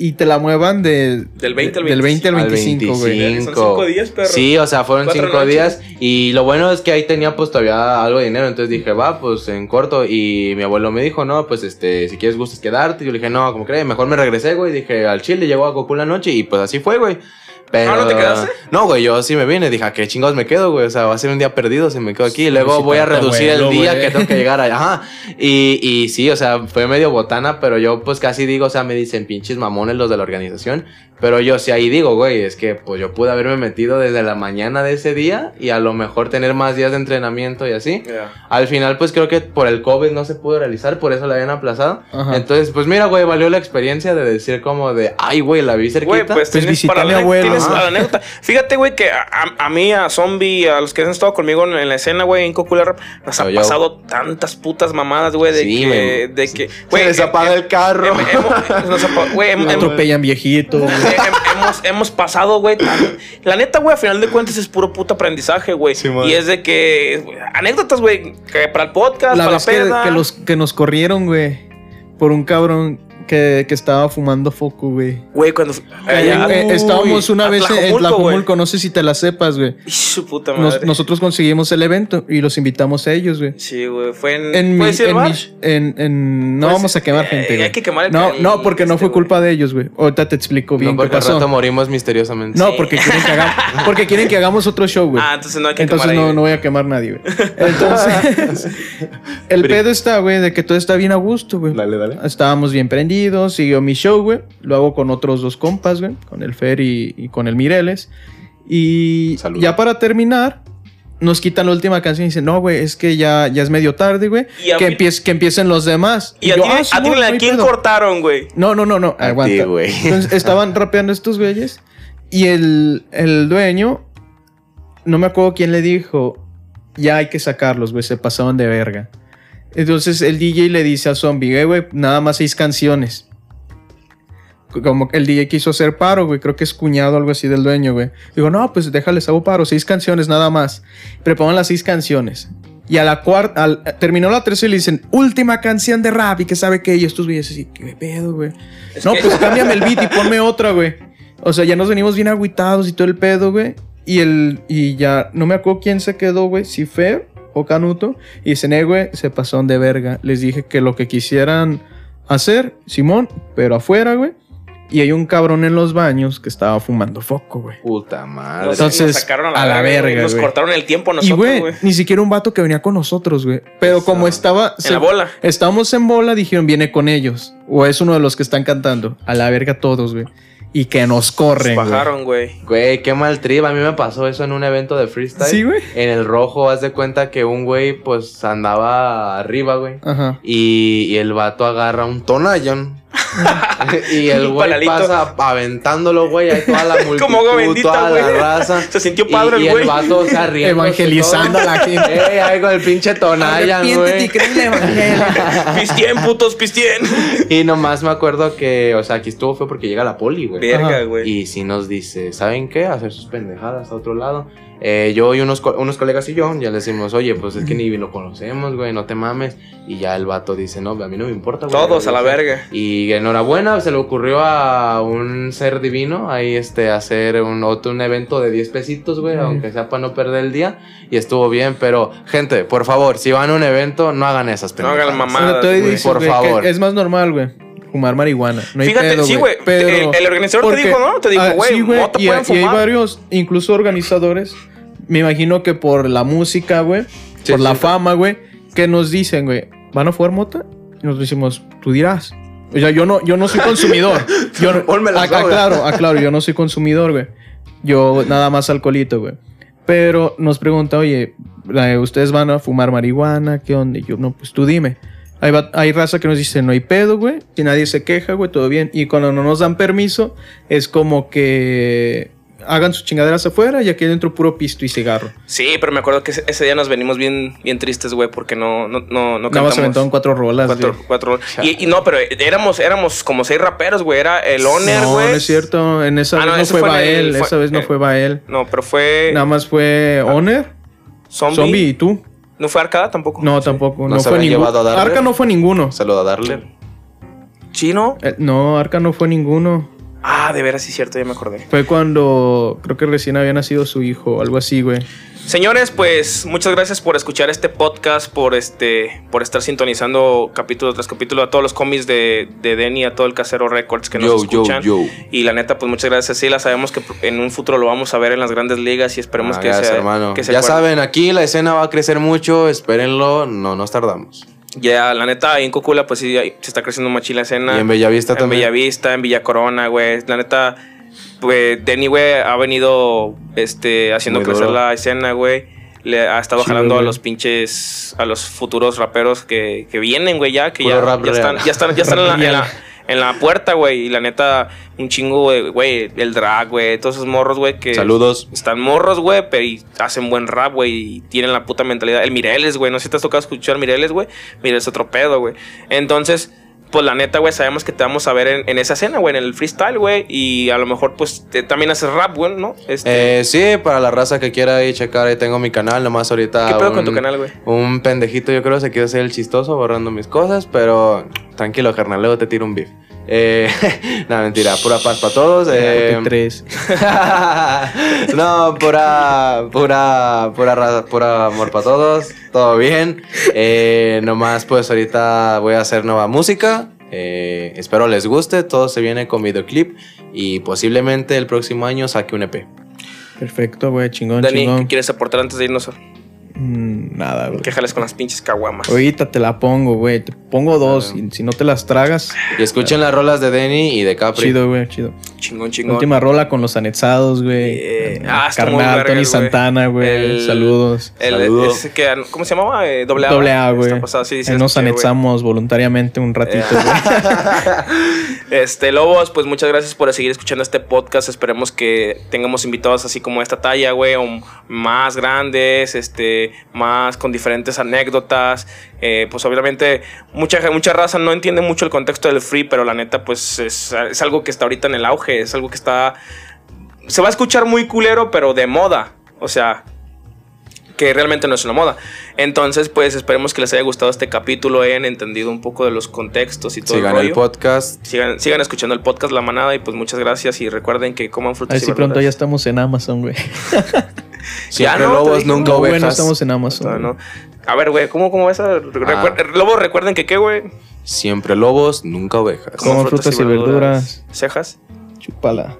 Y te la muevan de, Del 20 al del 20 al Al 25, güey. 25. Son cinco días, perro. Sí, o sea, fueron Cuatro cinco noches. días. Y lo bueno es que ahí tenía pues todavía algo de dinero. Entonces dije, va, pues en corto. Y mi abuelo me dijo, no, pues este, si quieres gustas quedarte. Yo le dije, no, como crees, mejor me regresé, güey. Dije, al Chile llegó a Goku la noche. Y pues así fue, güey. Pero, ¿Ah, no te quedaste? No, güey, yo sí me vine. Dije, ¿a qué chingados me quedo, güey? O sea, va a ser un día perdido si me quedo aquí. Y luego voy a reducir el día güey. que tengo que llegar allá. Ajá. Y, y sí, o sea, fue medio botana, pero yo pues casi digo, o sea, me dicen pinches mamones los de la organización. Pero yo sí ahí digo, güey, es que pues yo pude haberme metido desde la mañana de ese día y a lo mejor tener más días de entrenamiento y así. Al final, pues creo que por el COVID no se pudo realizar, por eso la habían aplazado. Ajá. Entonces, pues mira, güey, valió la experiencia de decir como de, ay, güey, la vi cerquita. Güey, pues, Pues tienes para a mi la, abuelo. tienes Ajá. para la anécdota. Fíjate, güey, que a, a- mí, a Zombie, a los que han estado conmigo en, en la escena, güey, en Cocular Rap, nos han yo. pasado tantas putas mamadas, güey, de Sí, que, güey. de que, se güey, les eh, apaga el carro. hemos- nos apa- güey, Atropellan viejitos. Hemos, hemos pasado, güey. La neta, güey, a final de cuentas es puro puto aprendizaje, güey. Sí, man. y es de que. Anécdotas, güey, que para el podcast, La para vez la que, peda. que los, que nos corrieron, güey. Por un cabrón que, que estaba fumando foco, güey. Güey, cuando. allá- Eh, estábamos una vez en Tlajomulco, no sé si te la sepas, güey. Su puta Nos- madre. nosotros conseguimos el evento y los invitamos a ellos, güey. Sí, güey. Fue en. En mi, ¿puedes decir el en, mi- en- en- no Pues, vamos a quemar eh, gente, hay que quemar el- No, no, porque no este, fue culpa de ellos, güey. Ahorita te explico bien no, qué pasó. rato morimos misteriosamente. No, Sí. porque quieren que hagamos, porque quieren que hagamos otro show, güey. Ah, entonces no hay que Entonces quemar no, no voy a quemar nadie, güey. Entonces, el pedo está, güey, de que todo está bien a gusto, güey. Dale, dale. Estábamos bien prendidos, siguió mi show, güey. Lo hago con otros dos compas, güey. Con el Fer y, y con el Mireles. Y Salud. ya para terminar, nos quitan la última canción y dicen, no, güey, es que ya, ya es medio tarde, güey. Y a Que, empiece- que empiecen los demás. Y a yo, ti, "Ah, a ti, Simón, no ¿a quién pedo". cortaron, güey? No, no, no, no, A aguanta. güey. Entonces estaban rapeando estos güeyes y el, el dueño, no me acuerdo quién le dijo, ya hay que sacarlos, güey, se pasaron de verga. Entonces el DJ le dice a Zombie, "Eh, güey, nada más seis canciones. Como que el DJ quiso hacer paro, güey, creo que es cuñado o algo así del dueño, güey. Digo, no, pues déjales, hago paro, seis canciones nada más. Preparan las seis canciones. Y a la cuarta, al- terminó la tercera y le dicen, última canción de rap y que sabe que y estos güeyes así, ¿qué pedo, güey? Es No, que- pues cámbiame el beat y ponme otra, güey. O sea, ya nos venimos bien agüitados y todo el pedo, güey. Y el, y ya, no me acuerdo quién se quedó, güey, si Fer o Canuto. Y dicen, eh, güey, se pasaron de verga. Les dije que lo que quisieran hacer, Simón, pero afuera, güey. Y hay un cabrón en los baños que estaba fumando foco, güey. Puta madre. Entonces, nos sacaron a la, a la verga, Nos güey. cortaron el tiempo a Y, nosotros, güey, güey. ni siquiera un vato que venía con nosotros, güey. Pero como estaba... En la bola. Estábamos en bola, dijeron, viene con ellos. O es uno de los que están cantando. A la verga todos, güey. Y que nos corren, Nos güey. bajaron, güey. Güey, qué mal trip. A mí me pasó eso en un evento de freestyle. Sí, güey. En el rojo, haz de cuenta que un güey, pues, andaba arriba, güey. Ajá. Y, y el vato agarra un tonallón. Y el güey pasa aventándolo, güey. Ahí toda la multitud, Como bendita, toda güey. la raza. Se sintió Y- padre y, el güey. el vato, o sea, riéndose Evangelizando a la gente. Ey, ahí con el pinche tonallan, güey. el evangelio. Pistien, putos, pistien. Y nomás me acuerdo que, o sea, aquí estuvo fue porque llega la poli, güey. Verga, güey. Y si nos dice, ¿saben qué? Hacer sus pendejadas a otro lado. Eh, yo y unos, co- unos colegas y yo ya le decimos, oye, pues es que ni lo conocemos, güey, no te mames. Y ya el vato dice, no, a mí no me importa, güey. Todos a la O sea, verga. Y enhorabuena, se le ocurrió a un ser divino ahí este, hacer un, otro, un evento de 10 pesitos, güey, aunque sea para no perder el día. Y estuvo bien, pero gente, por favor, si van a un evento, no hagan esas No hagan pendejadas. mamadas, te güey. dices, Por güey, que favor. Es más normal, güey. Fumar marihuana. No hay Fíjate, pedo, sí, güey. El- el organizador te dijo, ¿no? Te dijo, Ah, güey, sí, mota y, pueden y hay varios, incluso organizadores. Me imagino que por la música, güey. Sí, por la sí. fama, güey. Que nos dicen, güey. ¿Van a fumar mota? Y nos decimos, tú dirás. O sea, yo no, yo no soy consumidor. Yo, no- Ponme la Ah, ah, soda. claro, ah, claro, yo no soy consumidor, güey. Yo nada más alcoholito, güey. Pero nos pregunta, oye, la- ¿ustedes van a fumar marihuana? ¿Qué onda? Y yo, no, pues tú dime. Hay, hay raza que nos dice, no hay pedo, güey. Si nadie se queja, güey, todo bien. Y cuando no nos dan permiso, es como que hagan sus chingaderas afuera y aquí adentro puro pisto y cigarro. Sí, pero me acuerdo que ese, día nos venimos bien, bien tristes, güey, porque no, no, no, no Nada más cantamos. se aventaron cuatro rolas, Cuatro, güey. cuatro. Y, y no, pero éramos, éramos como seis raperos, güey. Era el Honor, No, güey. no es cierto. En esa Ah, no, vez no ese fue Bael. el- fue- esa vez no eh, fue Bael. No, pero fue Nada más fue Honor, Zombie. Zombie y tú. ¿No fue Arcada tampoco? No, tampoco. ¿No No, se fue ninguno. llevado a Darler? Arca no fue ninguno. Saludo a darle. ¿Chino? Eh, No, Arca no fue ninguno. Ah, de veras, sí, cierto, ya me acordé. Fue cuando creo que recién había nacido su hijo o algo así, güey. Señores, pues muchas gracias por escuchar este podcast, por este, por estar sintonizando capítulo tras capítulo a todos los cómics de, de Denny, a todo el Casero Records que nos Yo, yo, escuchan. yo. Y la neta, pues muchas gracias. Sí, la sabemos que en un futuro lo vamos a ver en las grandes ligas y esperemos Ah, que, gracias, sea, hermano. que se ya saben, aquí la escena va a crecer mucho. Espérenlo, no nos tardamos. Ya, la neta, ahí en Cocula, pues sí, se está creciendo machín la escena. Y en Bellavista en también. Bellavista, en Villa Corona, güey. La neta, pues Denny, güey, ha venido este, haciendo Muy crecer duro. la escena, güey. Le ha estado jalando a los pinches, a los futuros raperos que, que vienen, güey, ya, que ya, ya, están, ya están, ya están en la, en la- en la puerta, güey. Y la neta, un chingo, güey, güey, el drag, güey, todos esos morros, güey, que Saludos. están morros, güey, pero y hacen buen rap, güey, y tienen la puta mentalidad. El Mireles, güey, no sé si te has tocado escuchar Mireles, güey. Mireles es otro pedo, güey. Entonces, pues la neta, güey, sabemos que te vamos a ver en, en esa escena, güey, en el freestyle, güey. Y a lo mejor, pues, te- también haces rap, güey, ¿no? Este, Eh, sí, para la raza que quiera ir checar, ahí tengo mi canal. Nomás ahorita. ¿Qué pedo con un- tu canal, güey? Un pendejito, yo creo, se quiere hacer el chistoso borrando mis cosas, pero tranquilo, carnal, luego te tiro un beef. Eh, no, mentira, pura paz para todos. eh, tres. no, pura, pura, pura, raza, pura amor para todos. Todo bien. Eh, nomás, pues ahorita voy a hacer nueva música. Eh, espero les guste. Todo se viene con videoclip. Y posiblemente el próximo año saque un EP. Perfecto, güey. Chingón, Dani, ¿qué chingón. quieres aportar antes de irnos? Mm, nada, güey. Que jales con las pinches caguamas. Ahorita te la pongo, güey. Te pongo dos. Y si no te las tragas, Y escuchen las rolas de Denny y de Capri. chido, güey, chido. Chingón, La chingón. última rola con los anexados, güey. Eh, ah, está muy Carnal, Tony. Santana, güey. El- Saludos. El, Saludos. ese que, ¿Cómo se llamaba? Eh, doble A. Doble A, güey. Sí, sí, nos anexamos voluntariamente un ratito, Eh. güey. Este, Lobos, pues muchas gracias por seguir escuchando este podcast. Esperemos que tengamos invitados así como esta talla, güey, o más grandes, este, más con diferentes anécdotas. Eh, pues obviamente mucha, mucha raza no entiende mucho el contexto del free, pero la neta, pues es, es algo que está ahorita en el auge, es algo que está... Se va a escuchar muy culero, pero de moda. O sea, que realmente no es una moda. Entonces, pues esperemos que les haya gustado este capítulo, hayan entendido un poco de los contextos y todo Sigan el podcast. Sigan, sigan escuchando el podcast La Manada y pues muchas gracias y recuerden que coman frutas y sí pronto ya estamos en Amazon, güey. Siempre no, lobos, nunca estamos en Amazon. No, no. A ver, güey, ¿cómo, cómo vas a...? recuer- Lobos, recuerden que qué, güey. Siempre lobos, nunca ovejas. Coman frutas y verduras. Cejas. Chúpala.